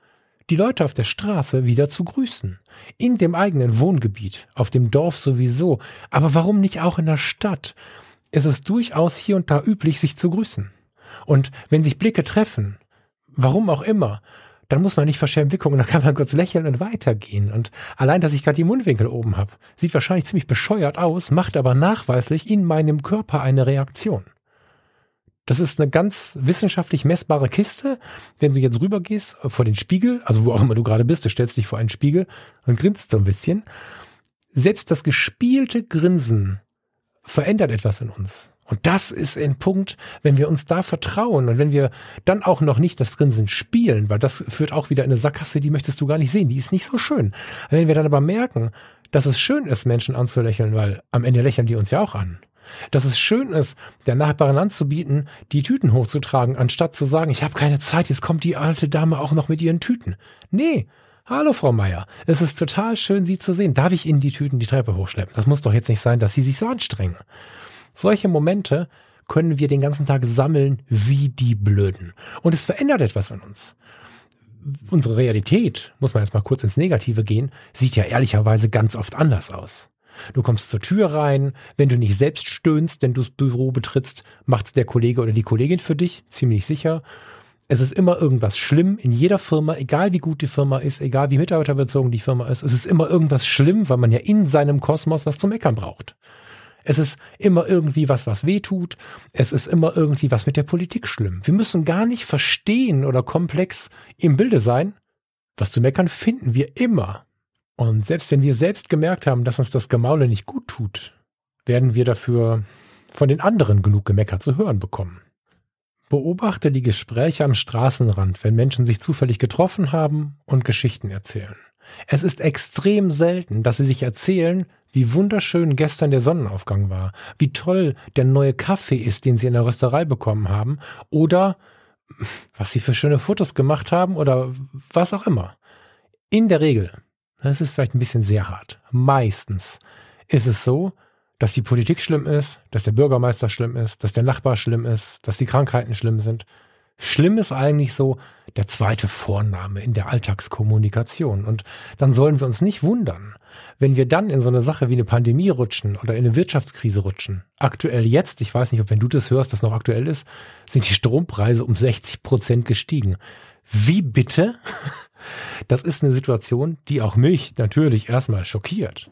die Leute auf der Straße wieder zu grüßen. In dem eigenen Wohngebiet, auf dem Dorf sowieso. Aber warum nicht auch in der Stadt? Es ist durchaus hier und da üblich, sich zu grüßen. Und wenn sich Blicke treffen, warum auch immer, dann muss man nicht verschämt weggucken, dann kann man kurz lächeln und weitergehen. Und allein, dass ich gerade die Mundwinkel oben habe, sieht wahrscheinlich ziemlich bescheuert aus, macht aber nachweislich in meinem Körper eine Reaktion. Das ist eine ganz wissenschaftlich messbare Kiste. Wenn du jetzt rübergehst vor den Spiegel, also wo auch immer du gerade bist, du stellst dich vor einen Spiegel und grinst so ein bisschen. Selbst das gespielte Grinsen verändert etwas in uns. Und das ist ein Punkt, wenn wir uns da vertrauen und wenn wir dann auch noch nicht das Grinsen spielen, weil das führt auch wieder in eine Sackgasse, die möchtest du gar nicht sehen, die ist nicht so schön. Wenn wir dann aber merken, dass es schön ist, Menschen anzulächeln, weil am Ende lächeln die uns ja auch an. Dass es schön ist, der Nachbarin anzubieten, die Tüten hochzutragen, anstatt zu sagen, ich habe keine Zeit, jetzt kommt die alte Dame auch noch mit ihren Tüten. Nee, Hallo Frau Meier, es ist total schön, Sie zu sehen. Darf ich Ihnen die Tüten die Treppe hochschleppen? Das muss doch jetzt nicht sein, dass Sie sich so anstrengen. Solche Momente können wir den ganzen Tag sammeln wie die Blöden. Und es verändert etwas an uns. Unsere Realität, muss man jetzt mal kurz ins Negative gehen, sieht ja ehrlicherweise ganz oft anders aus. Du kommst zur Tür rein, wenn du nicht selbst stöhnst, wenn du das Büro betrittst, macht's der Kollege oder die Kollegin für dich, ziemlich sicher. Es ist immer irgendwas schlimm in jeder Firma, egal wie gut die Firma ist, egal wie mitarbeiterbezogen die Firma ist. Es ist immer irgendwas schlimm, weil man ja in seinem Kosmos was zu meckern braucht. Es ist immer irgendwie was, was weh tut. Es ist immer irgendwie was mit der Politik schlimm. Wir müssen gar nicht verstehen oder komplex im Bilde sein. Was zu meckern finden wir immer. Und selbst wenn wir selbst gemerkt haben, dass uns das Gemaule nicht gut tut, werden wir dafür von den anderen genug gemeckert zu hören bekommen. Beobachte die Gespräche am Straßenrand, wenn Menschen sich zufällig getroffen haben und Geschichten erzählen. Es ist extrem selten, dass sie sich erzählen, wie wunderschön gestern der Sonnenaufgang war, wie toll der neue Kaffee ist, den sie in der Rösterei bekommen haben, oder was sie für schöne Fotos gemacht haben oder was auch immer. In der Regel, das ist vielleicht ein bisschen sehr hart, meistens ist es so, dass die Politik schlimm ist, dass der Bürgermeister schlimm ist, dass der Nachbar schlimm ist, dass die Krankheiten schlimm sind. Schlimm ist eigentlich so der zweite Vorname in der Alltagskommunikation. Und dann sollen wir uns nicht wundern, wenn wir dann in so eine Sache wie eine Pandemie rutschen oder in eine Wirtschaftskrise rutschen. Aktuell jetzt, ich weiß nicht, ob wenn du das hörst, das noch aktuell ist, sind die Strompreise um 60 Prozent gestiegen. Wie bitte? Das ist eine Situation, die auch mich natürlich erstmal schockiert.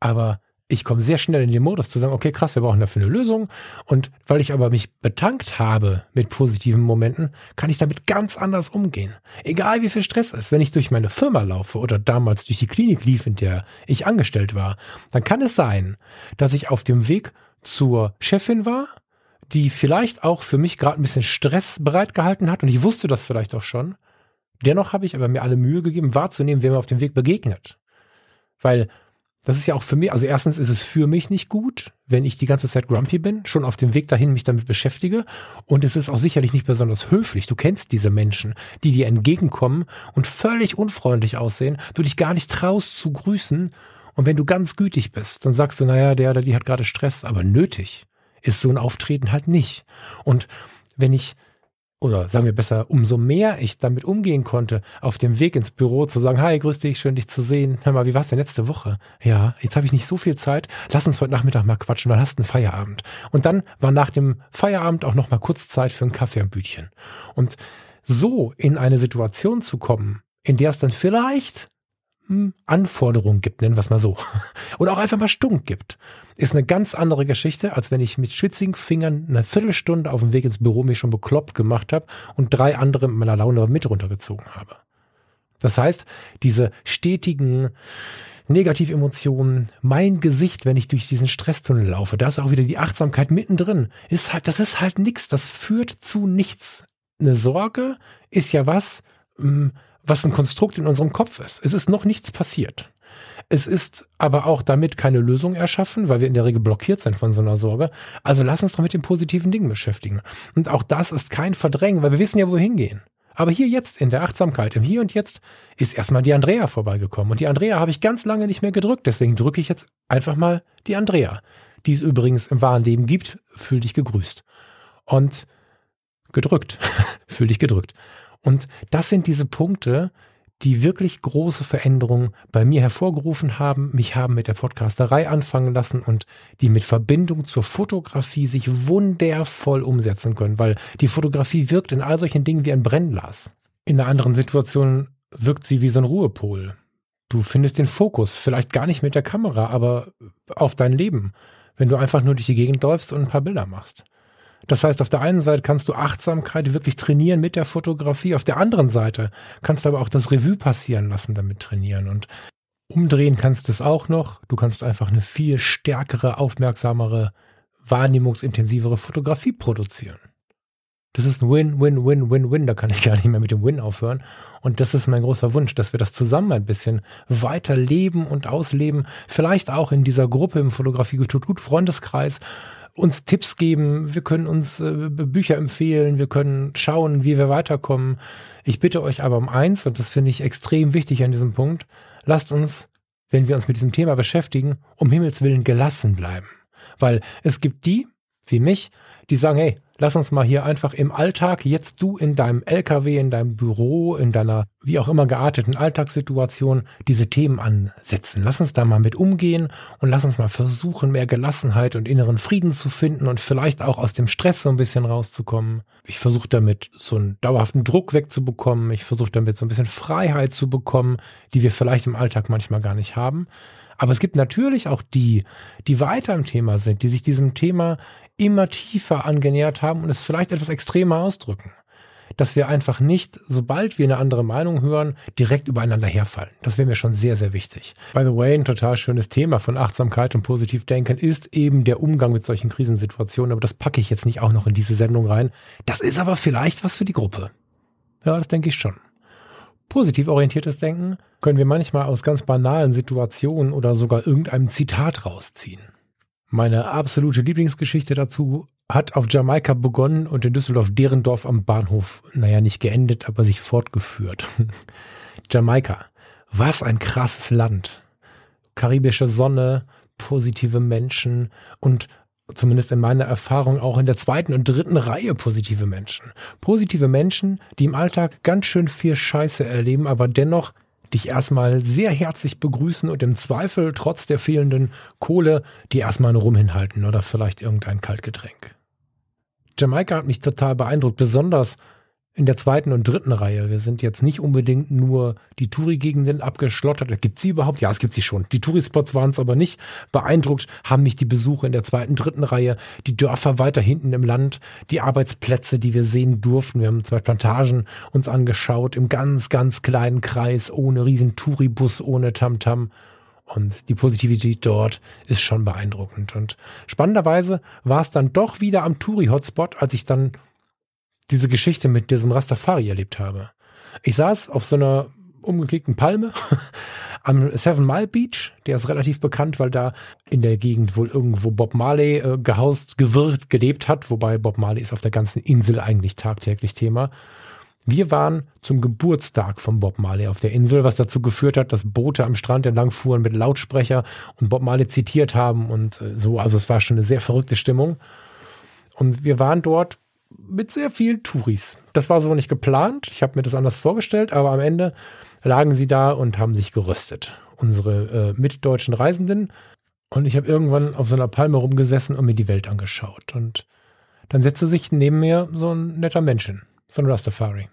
Aber ich komme sehr schnell in den Modus zu sagen, okay, krass, wir brauchen dafür eine Lösung. Und weil ich aber mich betankt habe mit positiven Momenten, kann ich damit ganz anders umgehen. Egal wie viel Stress ist, wenn ich durch meine Firma laufe oder damals durch die Klinik lief, in der ich angestellt war, dann kann es sein, dass ich auf dem Weg zur Chefin war, die vielleicht auch für mich gerade ein bisschen Stress bereitgehalten hat und ich wusste das vielleicht auch schon. Dennoch habe ich aber mir alle Mühe gegeben, wahrzunehmen, wer mir auf dem Weg begegnet. Weil das ist ja auch für mich, also erstens ist es für mich nicht gut, wenn ich die ganze Zeit grumpy bin, schon auf dem Weg dahin mich damit beschäftige. Und es ist auch sicherlich nicht besonders höflich. Du kennst diese Menschen, die dir entgegenkommen und völlig unfreundlich aussehen, du dich gar nicht traust zu grüßen. Und wenn du ganz gütig bist, dann sagst du, naja, der oder die hat gerade Stress, aber nötig ist so ein Auftreten halt nicht. Und wenn ich oder sagen wir besser, umso mehr ich damit umgehen konnte, auf dem Weg ins Büro zu sagen, hi, grüß dich, schön dich zu sehen. Hör mal, wie war's denn letzte Woche? Ja, jetzt habe ich nicht so viel Zeit. Lass uns heute Nachmittag mal quatschen, dann hast du einen Feierabend. Und dann war nach dem Feierabend auch noch mal kurz Zeit für einen Kaffee am Bütchen. Und so in eine Situation zu kommen, in der es dann vielleicht hm, Anforderungen gibt, nennen wir es mal so, oder auch einfach mal Stunk gibt, ist eine ganz andere Geschichte, als wenn ich mit schwitzigen Fingern eine Viertelstunde auf dem Weg ins Büro mich schon bekloppt gemacht habe und drei andere mit meiner Laune mit runtergezogen habe. Das heißt, diese stetigen Negativemotionen, mein Gesicht, wenn ich durch diesen Stresstunnel laufe, da ist auch wieder die Achtsamkeit mittendrin, ist halt, das ist halt nichts, das führt zu nichts. Eine Sorge ist ja was, hm, was ein Konstrukt in unserem Kopf ist. Es ist noch nichts passiert. Es ist aber auch damit keine Lösung erschaffen, weil wir in der Regel blockiert sind von so einer Sorge. Also lass uns doch mit den positiven Dingen beschäftigen. Und auch das ist kein Verdrängen, weil wir wissen ja, wohin gehen. Aber hier jetzt in der Achtsamkeit, im Hier und Jetzt, ist erstmal die Andrea vorbeigekommen. Und die Andrea habe ich ganz lange nicht mehr gedrückt. Deswegen drücke ich jetzt einfach mal die Andrea, die es übrigens im wahren Leben gibt. Fühl dich gegrüßt. Und gedrückt. Fühl dich gedrückt. Und das sind diese Punkte, die wirklich große Veränderungen bei mir hervorgerufen haben, mich haben mit der Podcasterei anfangen lassen und die mit Verbindung zur Fotografie sich wundervoll umsetzen können, weil die Fotografie wirkt in all solchen Dingen wie ein Brennglas. In einer anderen Situation wirkt sie wie so ein Ruhepol. Du findest den Fokus, vielleicht gar nicht mit der Kamera, aber auf dein Leben, wenn du einfach nur durch die Gegend läufst und ein paar Bilder machst. Das heißt, auf der einen Seite kannst du Achtsamkeit wirklich trainieren mit der Fotografie, auf der anderen Seite kannst du aber auch das Revue passieren lassen damit trainieren und umdrehen kannst du es auch noch. Du kannst einfach eine viel stärkere, aufmerksamere, wahrnehmungsintensivere Fotografie produzieren. Das ist ein Win, Win, Win, Win, Win. Da kann ich gar nicht mehr mit dem Win aufhören. Und das ist mein großer Wunsch, dass wir das zusammen ein bisschen weiter leben und ausleben. Vielleicht auch in dieser Gruppe im Fotografie tut Freundeskreis uns Tipps geben, wir können uns äh, Bücher empfehlen, wir können schauen, wie wir weiterkommen. Ich bitte euch aber um eins, und das finde ich extrem wichtig an diesem Punkt, lasst uns, wenn wir uns mit diesem Thema beschäftigen, um Himmels willen gelassen bleiben. Weil es gibt die, wie mich, die sagen, hey, lass uns mal hier einfach im Alltag, jetzt du in deinem LKW, in deinem Büro, in deiner wie auch immer gearteten Alltagssituation diese Themen ansetzen. Lass uns da mal mit umgehen und lass uns mal versuchen, mehr Gelassenheit und inneren Frieden zu finden und vielleicht auch aus dem Stress so ein bisschen rauszukommen. Ich versuche damit so einen dauerhaften Druck wegzubekommen. Ich versuche damit so ein bisschen Freiheit zu bekommen, die wir vielleicht im Alltag manchmal gar nicht haben. Aber es gibt natürlich auch die, die weiter im Thema sind, die sich diesem Thema immer tiefer angenähert haben und es vielleicht etwas extremer ausdrücken. Dass wir einfach nicht, sobald wir eine andere Meinung hören, direkt übereinander herfallen. Das wäre mir schon sehr, sehr wichtig. By the way, ein total schönes Thema von Achtsamkeit und Positivdenken ist eben der Umgang mit solchen Krisensituationen. Aber das packe ich jetzt nicht auch noch in diese Sendung rein. Das ist aber vielleicht was für die Gruppe. Ja, das denke ich schon. Positiv orientiertes Denken können wir manchmal aus ganz banalen Situationen oder sogar irgendeinem Zitat rausziehen. Meine absolute Lieblingsgeschichte dazu hat auf Jamaika begonnen und in Düsseldorf-Derendorf am Bahnhof, naja, nicht geendet, aber sich fortgeführt. Jamaika. Was ein krasses Land. Karibische Sonne, positive Menschen und zumindest in meiner Erfahrung auch in der zweiten und dritten Reihe positive Menschen. Positive Menschen, die im Alltag ganz schön viel Scheiße erleben, aber dennoch dich erstmal sehr herzlich begrüßen und im Zweifel trotz der fehlenden Kohle die erstmal eine Rum hinhalten oder vielleicht irgendein Kaltgetränk. Jamaika hat mich total beeindruckt, besonders in der zweiten und dritten Reihe. Wir sind jetzt nicht unbedingt nur die Touri-Gegenden abgeschlottert. Gibt sie überhaupt? Ja, es gibt sie schon. Die Touri-Spots waren es aber nicht. Beeindruckt haben mich die Besuche in der zweiten, dritten Reihe, die Dörfer weiter hinten im Land, die Arbeitsplätze, die wir sehen durften. Wir haben zwei Plantagen uns angeschaut im ganz, ganz kleinen Kreis, ohne riesen Touri-Bus, ohne Tamtam. -Tam. Und die Positivität dort ist schon beeindruckend. Und spannenderweise war es dann doch wieder am Touri-Hotspot, als ich dann diese Geschichte mit diesem Rastafari erlebt habe. Ich saß auf so einer umgeklickten Palme am Seven Mile Beach. Der ist relativ bekannt, weil da in der Gegend wohl irgendwo Bob Marley äh, gehaust, gewirkt, gelebt hat. Wobei Bob Marley ist auf der ganzen Insel eigentlich tagtäglich Thema. Wir waren zum Geburtstag von Bob Marley auf der Insel, was dazu geführt hat, dass Boote am Strand entlang fuhren mit Lautsprecher und Bob Marley zitiert haben und äh, so. Also es war schon eine sehr verrückte Stimmung. Und wir waren dort mit sehr vielen Touris. Das war so nicht geplant. Ich habe mir das anders vorgestellt, aber am Ende lagen sie da und haben sich geröstet. Unsere äh, mitdeutschen Reisenden. Und ich habe irgendwann auf so einer Palme rumgesessen und mir die Welt angeschaut. Und dann setzte sich neben mir so ein netter Mensch hin, so ein Rastafari.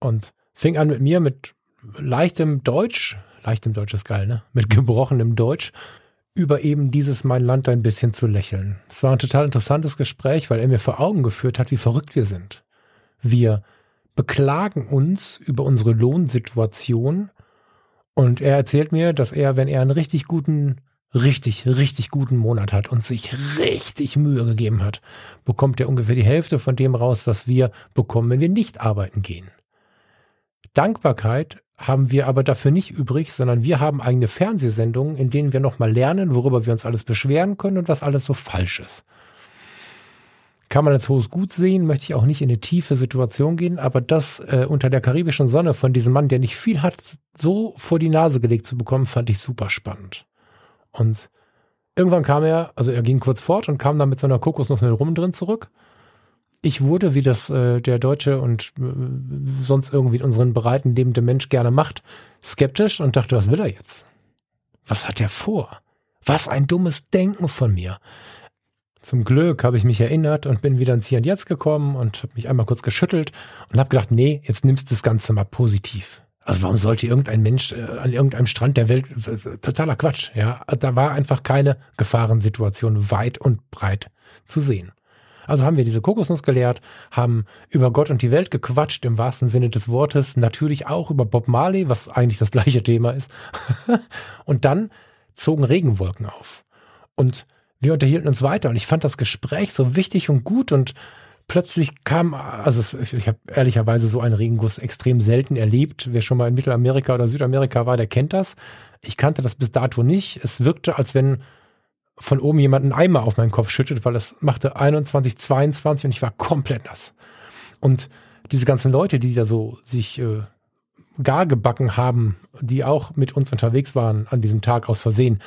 Und fing an mit mir mit leichtem Deutsch, leichtem Deutsch ist geil, ne? Mit gebrochenem Deutsch über eben dieses mein Land ein bisschen zu lächeln. Es war ein total interessantes Gespräch, weil er mir vor Augen geführt hat, wie verrückt wir sind. Wir beklagen uns über unsere Lohnsituation und er erzählt mir, dass er, wenn er einen richtig guten, richtig, richtig guten Monat hat und sich richtig Mühe gegeben hat, bekommt er ungefähr die Hälfte von dem raus, was wir bekommen, wenn wir nicht arbeiten gehen. Dankbarkeit haben wir aber dafür nicht übrig, sondern wir haben eigene Fernsehsendungen, in denen wir nochmal lernen, worüber wir uns alles beschweren können und was alles so falsch ist. Kann man als hohes Gut sehen, möchte ich auch nicht in eine tiefe Situation gehen, aber das äh, unter der karibischen Sonne von diesem Mann, der nicht viel hat, so vor die Nase gelegt zu bekommen, fand ich super spannend. Und irgendwann kam er, also er ging kurz fort und kam dann mit so einer Kokosnuss mit rum drin zurück ich wurde, wie das äh, der Deutsche und äh, sonst irgendwie unseren Breiten lebende Mensch gerne macht, skeptisch und dachte, was will er jetzt? Was hat er vor? Was ein dummes Denken von mir. Zum Glück habe ich mich erinnert und bin wieder ins Hier und Jetzt gekommen und habe mich einmal kurz geschüttelt und habe gedacht, nee, jetzt nimmst du das Ganze mal positiv. Also warum sollte irgendein Mensch äh, an irgendeinem Strand der Welt, äh, totaler Quatsch, ja. Da war einfach keine Gefahrensituation weit und breit zu sehen. Also haben wir diese Kokosnuss gelehrt, haben über Gott und die Welt gequatscht im wahrsten Sinne des Wortes, natürlich auch über Bob Marley, was eigentlich das gleiche Thema ist. und dann zogen Regenwolken auf. Und wir unterhielten uns weiter und ich fand das Gespräch so wichtig und gut und plötzlich kam, also ich habe ehrlicherweise so einen Regenguss extrem selten erlebt. Wer schon mal in Mittelamerika oder Südamerika war, der kennt das. Ich kannte das bis dato nicht. Es wirkte, als wenn von oben jemand einen Eimer auf meinen Kopf schüttet, weil das machte 21, 22 und ich war komplett nass. Und diese ganzen Leute, die da so sich äh, gar gebacken haben, die auch mit uns unterwegs waren an diesem Tag aus Versehen,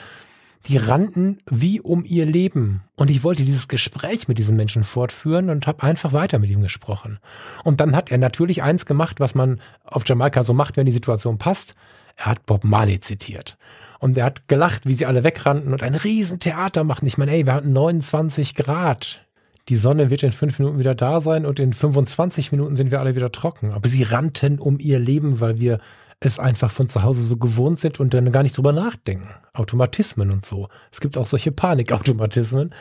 die rannten wie um ihr Leben. Und ich wollte dieses Gespräch mit diesen Menschen fortführen und habe einfach weiter mit ihm gesprochen. Und dann hat er natürlich eins gemacht, was man auf Jamaika so macht, wenn die Situation passt. Er hat Bob Marley zitiert. Und er hat gelacht, wie sie alle wegrannten und ein Riesentheater machen. Ich meine, ey, wir hatten 29 Grad. Die Sonne wird in fünf Minuten wieder da sein und in 25 Minuten sind wir alle wieder trocken. Aber sie rannten um ihr Leben, weil wir es einfach von zu Hause so gewohnt sind und dann gar nicht drüber nachdenken. Automatismen und so. Es gibt auch solche Panikautomatismen.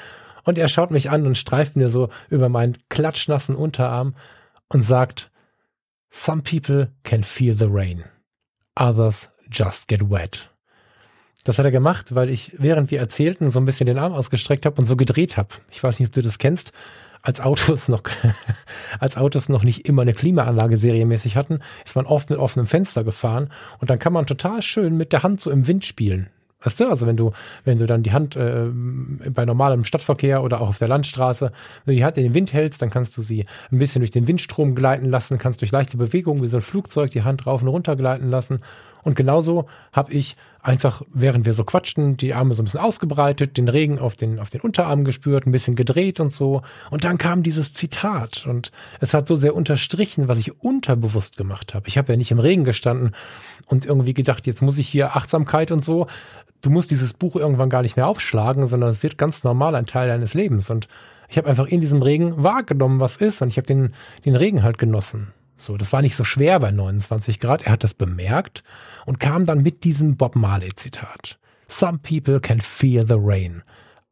Und er schaut mich an und streift mir so über meinen klatschnassen Unterarm und sagt, Some people can feel the rain. Others just get wet. Das hat er gemacht, weil ich, während wir erzählten, so ein bisschen den Arm ausgestreckt habe und so gedreht habe. Ich weiß nicht, ob du das kennst. Als Autos noch, als Autos noch nicht immer eine Klimaanlage serienmäßig hatten, ist man oft mit offenem Fenster gefahren und dann kann man total schön mit der Hand so im Wind spielen. Weißt du, also wenn du, wenn du dann die Hand äh, bei normalem Stadtverkehr oder auch auf der Landstraße, wenn du die Hand in den Wind hältst, dann kannst du sie ein bisschen durch den Windstrom gleiten lassen, kannst durch leichte Bewegungen wie so ein Flugzeug die Hand rauf und runter gleiten lassen und genauso habe ich einfach, während wir so quatschten, die Arme so ein bisschen ausgebreitet, den Regen auf den, auf den Unterarm gespürt, ein bisschen gedreht und so. Und dann kam dieses Zitat und es hat so sehr unterstrichen, was ich unterbewusst gemacht habe. Ich habe ja nicht im Regen gestanden und irgendwie gedacht, jetzt muss ich hier Achtsamkeit und so. Du musst dieses Buch irgendwann gar nicht mehr aufschlagen, sondern es wird ganz normal ein Teil deines Lebens. Und ich habe einfach in diesem Regen wahrgenommen, was ist. Und ich habe den, den Regen halt genossen. So, das war nicht so schwer bei 29 Grad. Er hat das bemerkt und kam dann mit diesem Bob Marley Zitat. Some people can feel the rain.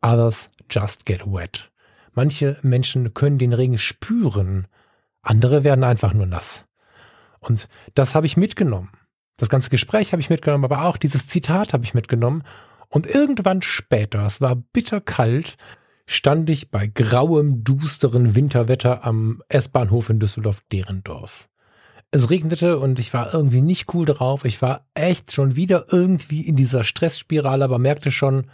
Others just get wet. Manche Menschen können den Regen spüren. Andere werden einfach nur nass. Und das habe ich mitgenommen. Das ganze Gespräch habe ich mitgenommen, aber auch dieses Zitat habe ich mitgenommen. Und irgendwann später, es war bitterkalt, stand ich bei grauem, dusteren Winterwetter am S-Bahnhof in Düsseldorf-Derendorf. Es regnete und ich war irgendwie nicht cool drauf. Ich war echt schon wieder irgendwie in dieser Stressspirale, aber merkte schon,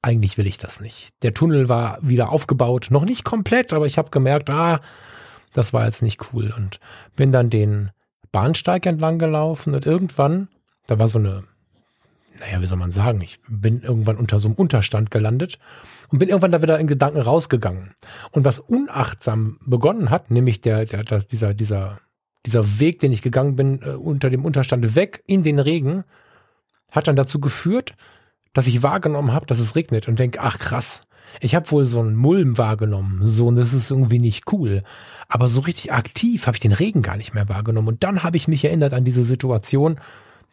eigentlich will ich das nicht. Der Tunnel war wieder aufgebaut, noch nicht komplett, aber ich habe gemerkt, ah, das war jetzt nicht cool und bin dann den Bahnsteig entlang gelaufen und irgendwann, da war so eine naja, wie soll man sagen, ich bin irgendwann unter so einem Unterstand gelandet und bin irgendwann da wieder in Gedanken rausgegangen. Und was unachtsam begonnen hat, nämlich der, der, der dieser, dieser, dieser Weg, den ich gegangen bin, äh, unter dem Unterstand weg in den Regen, hat dann dazu geführt, dass ich wahrgenommen habe, dass es regnet und denke, ach krass, ich habe wohl so einen Mulm wahrgenommen, so und das ist irgendwie nicht cool. Aber so richtig aktiv habe ich den Regen gar nicht mehr wahrgenommen. Und dann habe ich mich erinnert an diese Situation,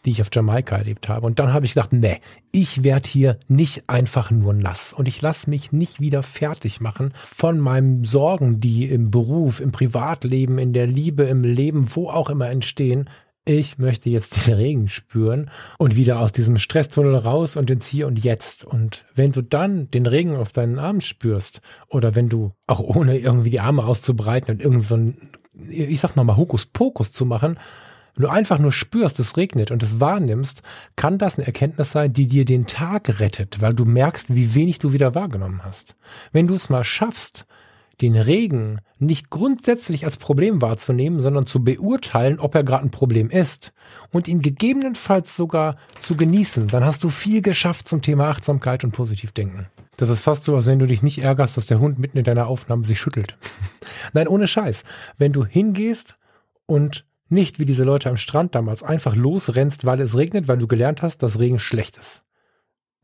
die ich auf Jamaika erlebt habe. Und dann habe ich gedacht, nee, ich werde hier nicht einfach nur nass und ich lasse mich nicht wieder fertig machen von meinen Sorgen, die im Beruf, im Privatleben, in der Liebe, im Leben, wo auch immer entstehen. Ich möchte jetzt den Regen spüren und wieder aus diesem Stresstunnel raus und ins Hier und Jetzt. Und wenn du dann den Regen auf deinen Arm spürst oder wenn du auch ohne irgendwie die Arme auszubreiten und irgend so ein, ich sag nochmal, Hokuspokus zu machen, wenn du einfach nur spürst, es regnet und es wahrnimmst, kann das eine Erkenntnis sein, die dir den Tag rettet, weil du merkst, wie wenig du wieder wahrgenommen hast. Wenn du es mal schaffst, den Regen nicht grundsätzlich als Problem wahrzunehmen, sondern zu beurteilen, ob er gerade ein Problem ist und ihn gegebenenfalls sogar zu genießen, dann hast du viel geschafft zum Thema Achtsamkeit und Positivdenken. Das ist fast so, als wenn du dich nicht ärgerst, dass der Hund mitten in deiner Aufnahme sich schüttelt. Nein, ohne Scheiß. Wenn du hingehst und nicht wie diese Leute am Strand damals einfach losrennst, weil es regnet, weil du gelernt hast, dass Regen schlecht ist.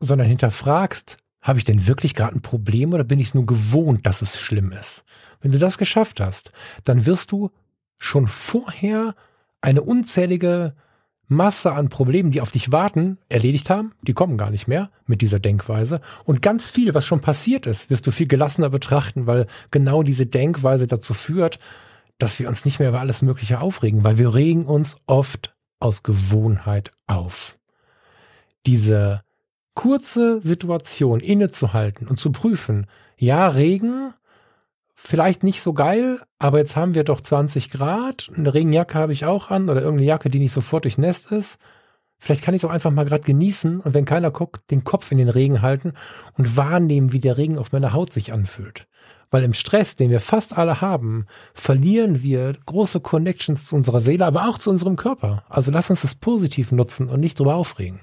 Sondern hinterfragst, habe ich denn wirklich gerade ein Problem oder bin ich es nur gewohnt, dass es schlimm ist? Wenn du das geschafft hast, dann wirst du schon vorher eine unzählige Masse an Problemen, die auf dich warten, erledigt haben. Die kommen gar nicht mehr mit dieser Denkweise. Und ganz viel, was schon passiert ist, wirst du viel gelassener betrachten, weil genau diese Denkweise dazu führt, dass wir uns nicht mehr über alles Mögliche aufregen, weil wir regen uns oft aus Gewohnheit auf. Diese kurze Situation innezuhalten und zu prüfen, ja, Regen, vielleicht nicht so geil, aber jetzt haben wir doch 20 Grad, eine Regenjacke habe ich auch an oder irgendeine Jacke, die nicht sofort durchnässt ist. Vielleicht kann ich es auch einfach mal gerade genießen und wenn keiner guckt, den Kopf in den Regen halten und wahrnehmen, wie der Regen auf meiner Haut sich anfühlt. Weil im Stress, den wir fast alle haben, verlieren wir große Connections zu unserer Seele, aber auch zu unserem Körper. Also lass uns das positiv nutzen und nicht drüber aufregen.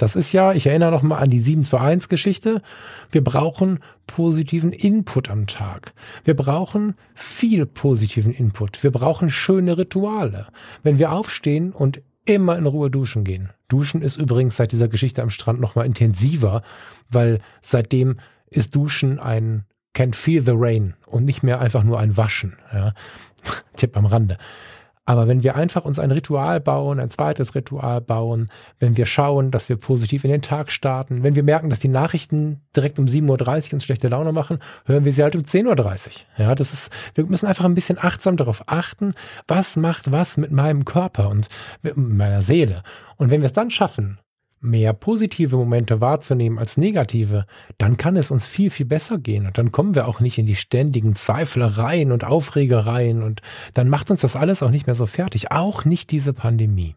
Das ist ja, ich erinnere noch mal an die 7 zu 1 Geschichte. Wir brauchen positiven Input am Tag. Wir brauchen viel positiven Input. Wir brauchen schöne Rituale. Wenn wir aufstehen und immer in Ruhe duschen gehen. Duschen ist übrigens seit dieser Geschichte am Strand noch mal intensiver, weil seitdem ist Duschen ein can feel the rain und nicht mehr einfach nur ein Waschen. Ja. Tipp am Rande. Aber wenn wir einfach uns ein Ritual bauen, ein zweites Ritual bauen, wenn wir schauen, dass wir positiv in den Tag starten, wenn wir merken, dass die Nachrichten direkt um 7.30 Uhr uns schlechte Laune machen, hören wir sie halt um 10.30 Uhr. Ja, das ist, wir müssen einfach ein bisschen achtsam darauf achten, was macht was mit meinem Körper und mit meiner Seele. Und wenn wir es dann schaffen, mehr positive Momente wahrzunehmen als negative, dann kann es uns viel, viel besser gehen. Und dann kommen wir auch nicht in die ständigen Zweiflereien und Aufregereien und dann macht uns das alles auch nicht mehr so fertig. Auch nicht diese Pandemie.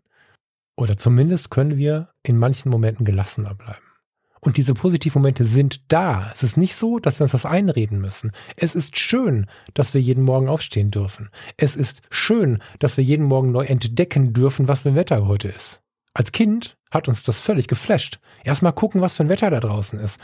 Oder zumindest können wir in manchen Momenten gelassener bleiben. Und diese Positivmomente sind da. Es ist nicht so, dass wir uns das einreden müssen. Es ist schön, dass wir jeden Morgen aufstehen dürfen. Es ist schön, dass wir jeden Morgen neu entdecken dürfen, was für ein Wetter heute ist. Als Kind hat uns das völlig geflasht. Erstmal gucken, was für ein Wetter da draußen ist.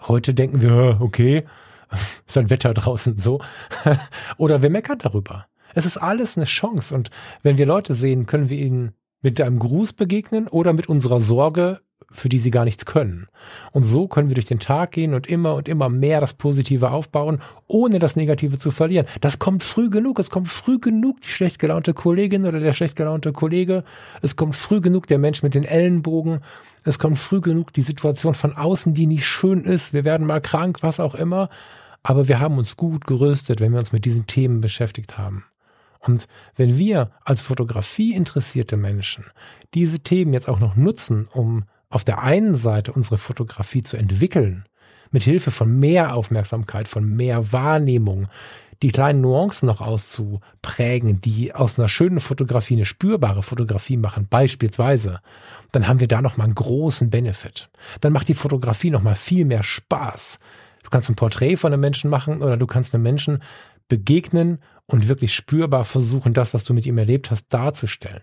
Heute denken wir, okay, ist ein Wetter draußen so. Oder wir meckern darüber. Es ist alles eine Chance. Und wenn wir Leute sehen, können wir ihnen mit einem Gruß begegnen oder mit unserer Sorge für die sie gar nichts können. Und so können wir durch den Tag gehen und immer und immer mehr das Positive aufbauen, ohne das Negative zu verlieren. Das kommt früh genug. Es kommt früh genug die schlecht gelaunte Kollegin oder der schlecht gelaunte Kollege. Es kommt früh genug der Mensch mit den Ellenbogen. Es kommt früh genug die Situation von außen, die nicht schön ist. Wir werden mal krank, was auch immer. Aber wir haben uns gut gerüstet, wenn wir uns mit diesen Themen beschäftigt haben. Und wenn wir als Fotografie interessierte Menschen diese Themen jetzt auch noch nutzen, um auf der einen Seite unsere Fotografie zu entwickeln, mit Hilfe von mehr Aufmerksamkeit, von mehr Wahrnehmung, die kleinen Nuancen noch auszuprägen, die aus einer schönen Fotografie eine spürbare Fotografie machen, beispielsweise, dann haben wir da nochmal einen großen Benefit. Dann macht die Fotografie nochmal viel mehr Spaß. Du kannst ein Porträt von einem Menschen machen oder du kannst einem Menschen begegnen und wirklich spürbar versuchen, das, was du mit ihm erlebt hast, darzustellen.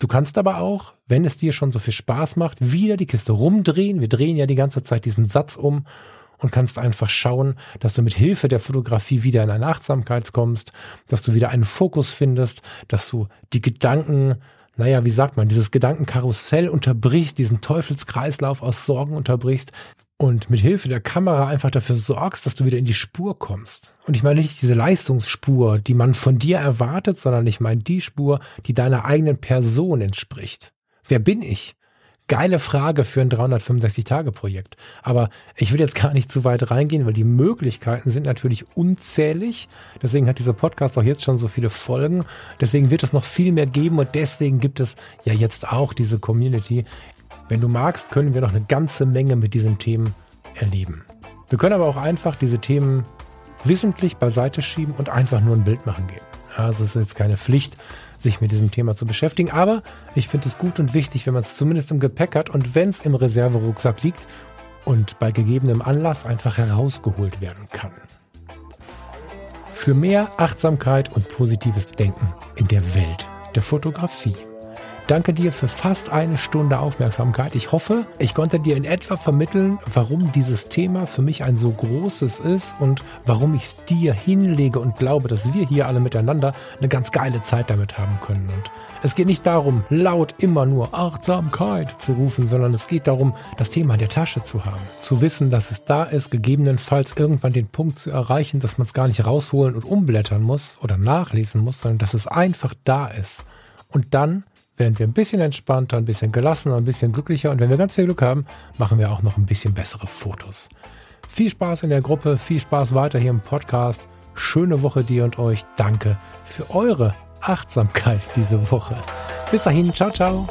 Du kannst aber auch, wenn es dir schon so viel Spaß macht, wieder die Kiste rumdrehen. Wir drehen ja die ganze Zeit diesen Satz um und kannst einfach schauen, dass du mit Hilfe der Fotografie wieder in eine Achtsamkeit kommst, dass du wieder einen Fokus findest, dass du die Gedanken, naja, wie sagt man, dieses Gedankenkarussell unterbrichst, diesen Teufelskreislauf aus Sorgen unterbrichst, und mit Hilfe der Kamera einfach dafür sorgst, dass du wieder in die Spur kommst. Und ich meine nicht diese Leistungsspur, die man von dir erwartet, sondern ich meine die Spur, die deiner eigenen Person entspricht. Wer bin ich? Geile Frage für ein 365-Tage-Projekt. Aber ich will jetzt gar nicht zu weit reingehen, weil die Möglichkeiten sind natürlich unzählig. Deswegen hat dieser Podcast auch jetzt schon so viele Folgen. Deswegen wird es noch viel mehr geben und deswegen gibt es ja jetzt auch diese Community. Wenn du magst, können wir noch eine ganze Menge mit diesen Themen erleben. Wir können aber auch einfach diese Themen wissentlich beiseite schieben und einfach nur ein Bild machen gehen. Also es ist jetzt keine Pflicht, sich mit diesem Thema zu beschäftigen. Aber ich finde es gut und wichtig, wenn man es zumindest im Gepäck hat und wenn es im Reserverucksack liegt und bei gegebenem Anlass einfach herausgeholt werden kann. Für mehr Achtsamkeit und positives Denken in der Welt der Fotografie. Danke dir für fast eine Stunde Aufmerksamkeit. Ich hoffe, ich konnte dir in etwa vermitteln, warum dieses Thema für mich ein so großes ist und warum ich es dir hinlege und glaube, dass wir hier alle miteinander eine ganz geile Zeit damit haben können. Und es geht nicht darum, laut immer nur Achtsamkeit zu rufen, sondern es geht darum, das Thema in der Tasche zu haben. Zu wissen, dass es da ist, gegebenenfalls irgendwann den Punkt zu erreichen, dass man es gar nicht rausholen und umblättern muss oder nachlesen muss, sondern dass es einfach da ist. Und dann werden wir ein bisschen entspannter, ein bisschen gelassener, ein bisschen glücklicher und wenn wir ganz viel Glück haben, machen wir auch noch ein bisschen bessere Fotos. Viel Spaß in der Gruppe, viel Spaß weiter hier im Podcast. Schöne Woche dir und euch. Danke für eure Achtsamkeit diese Woche. Bis dahin, ciao, ciao.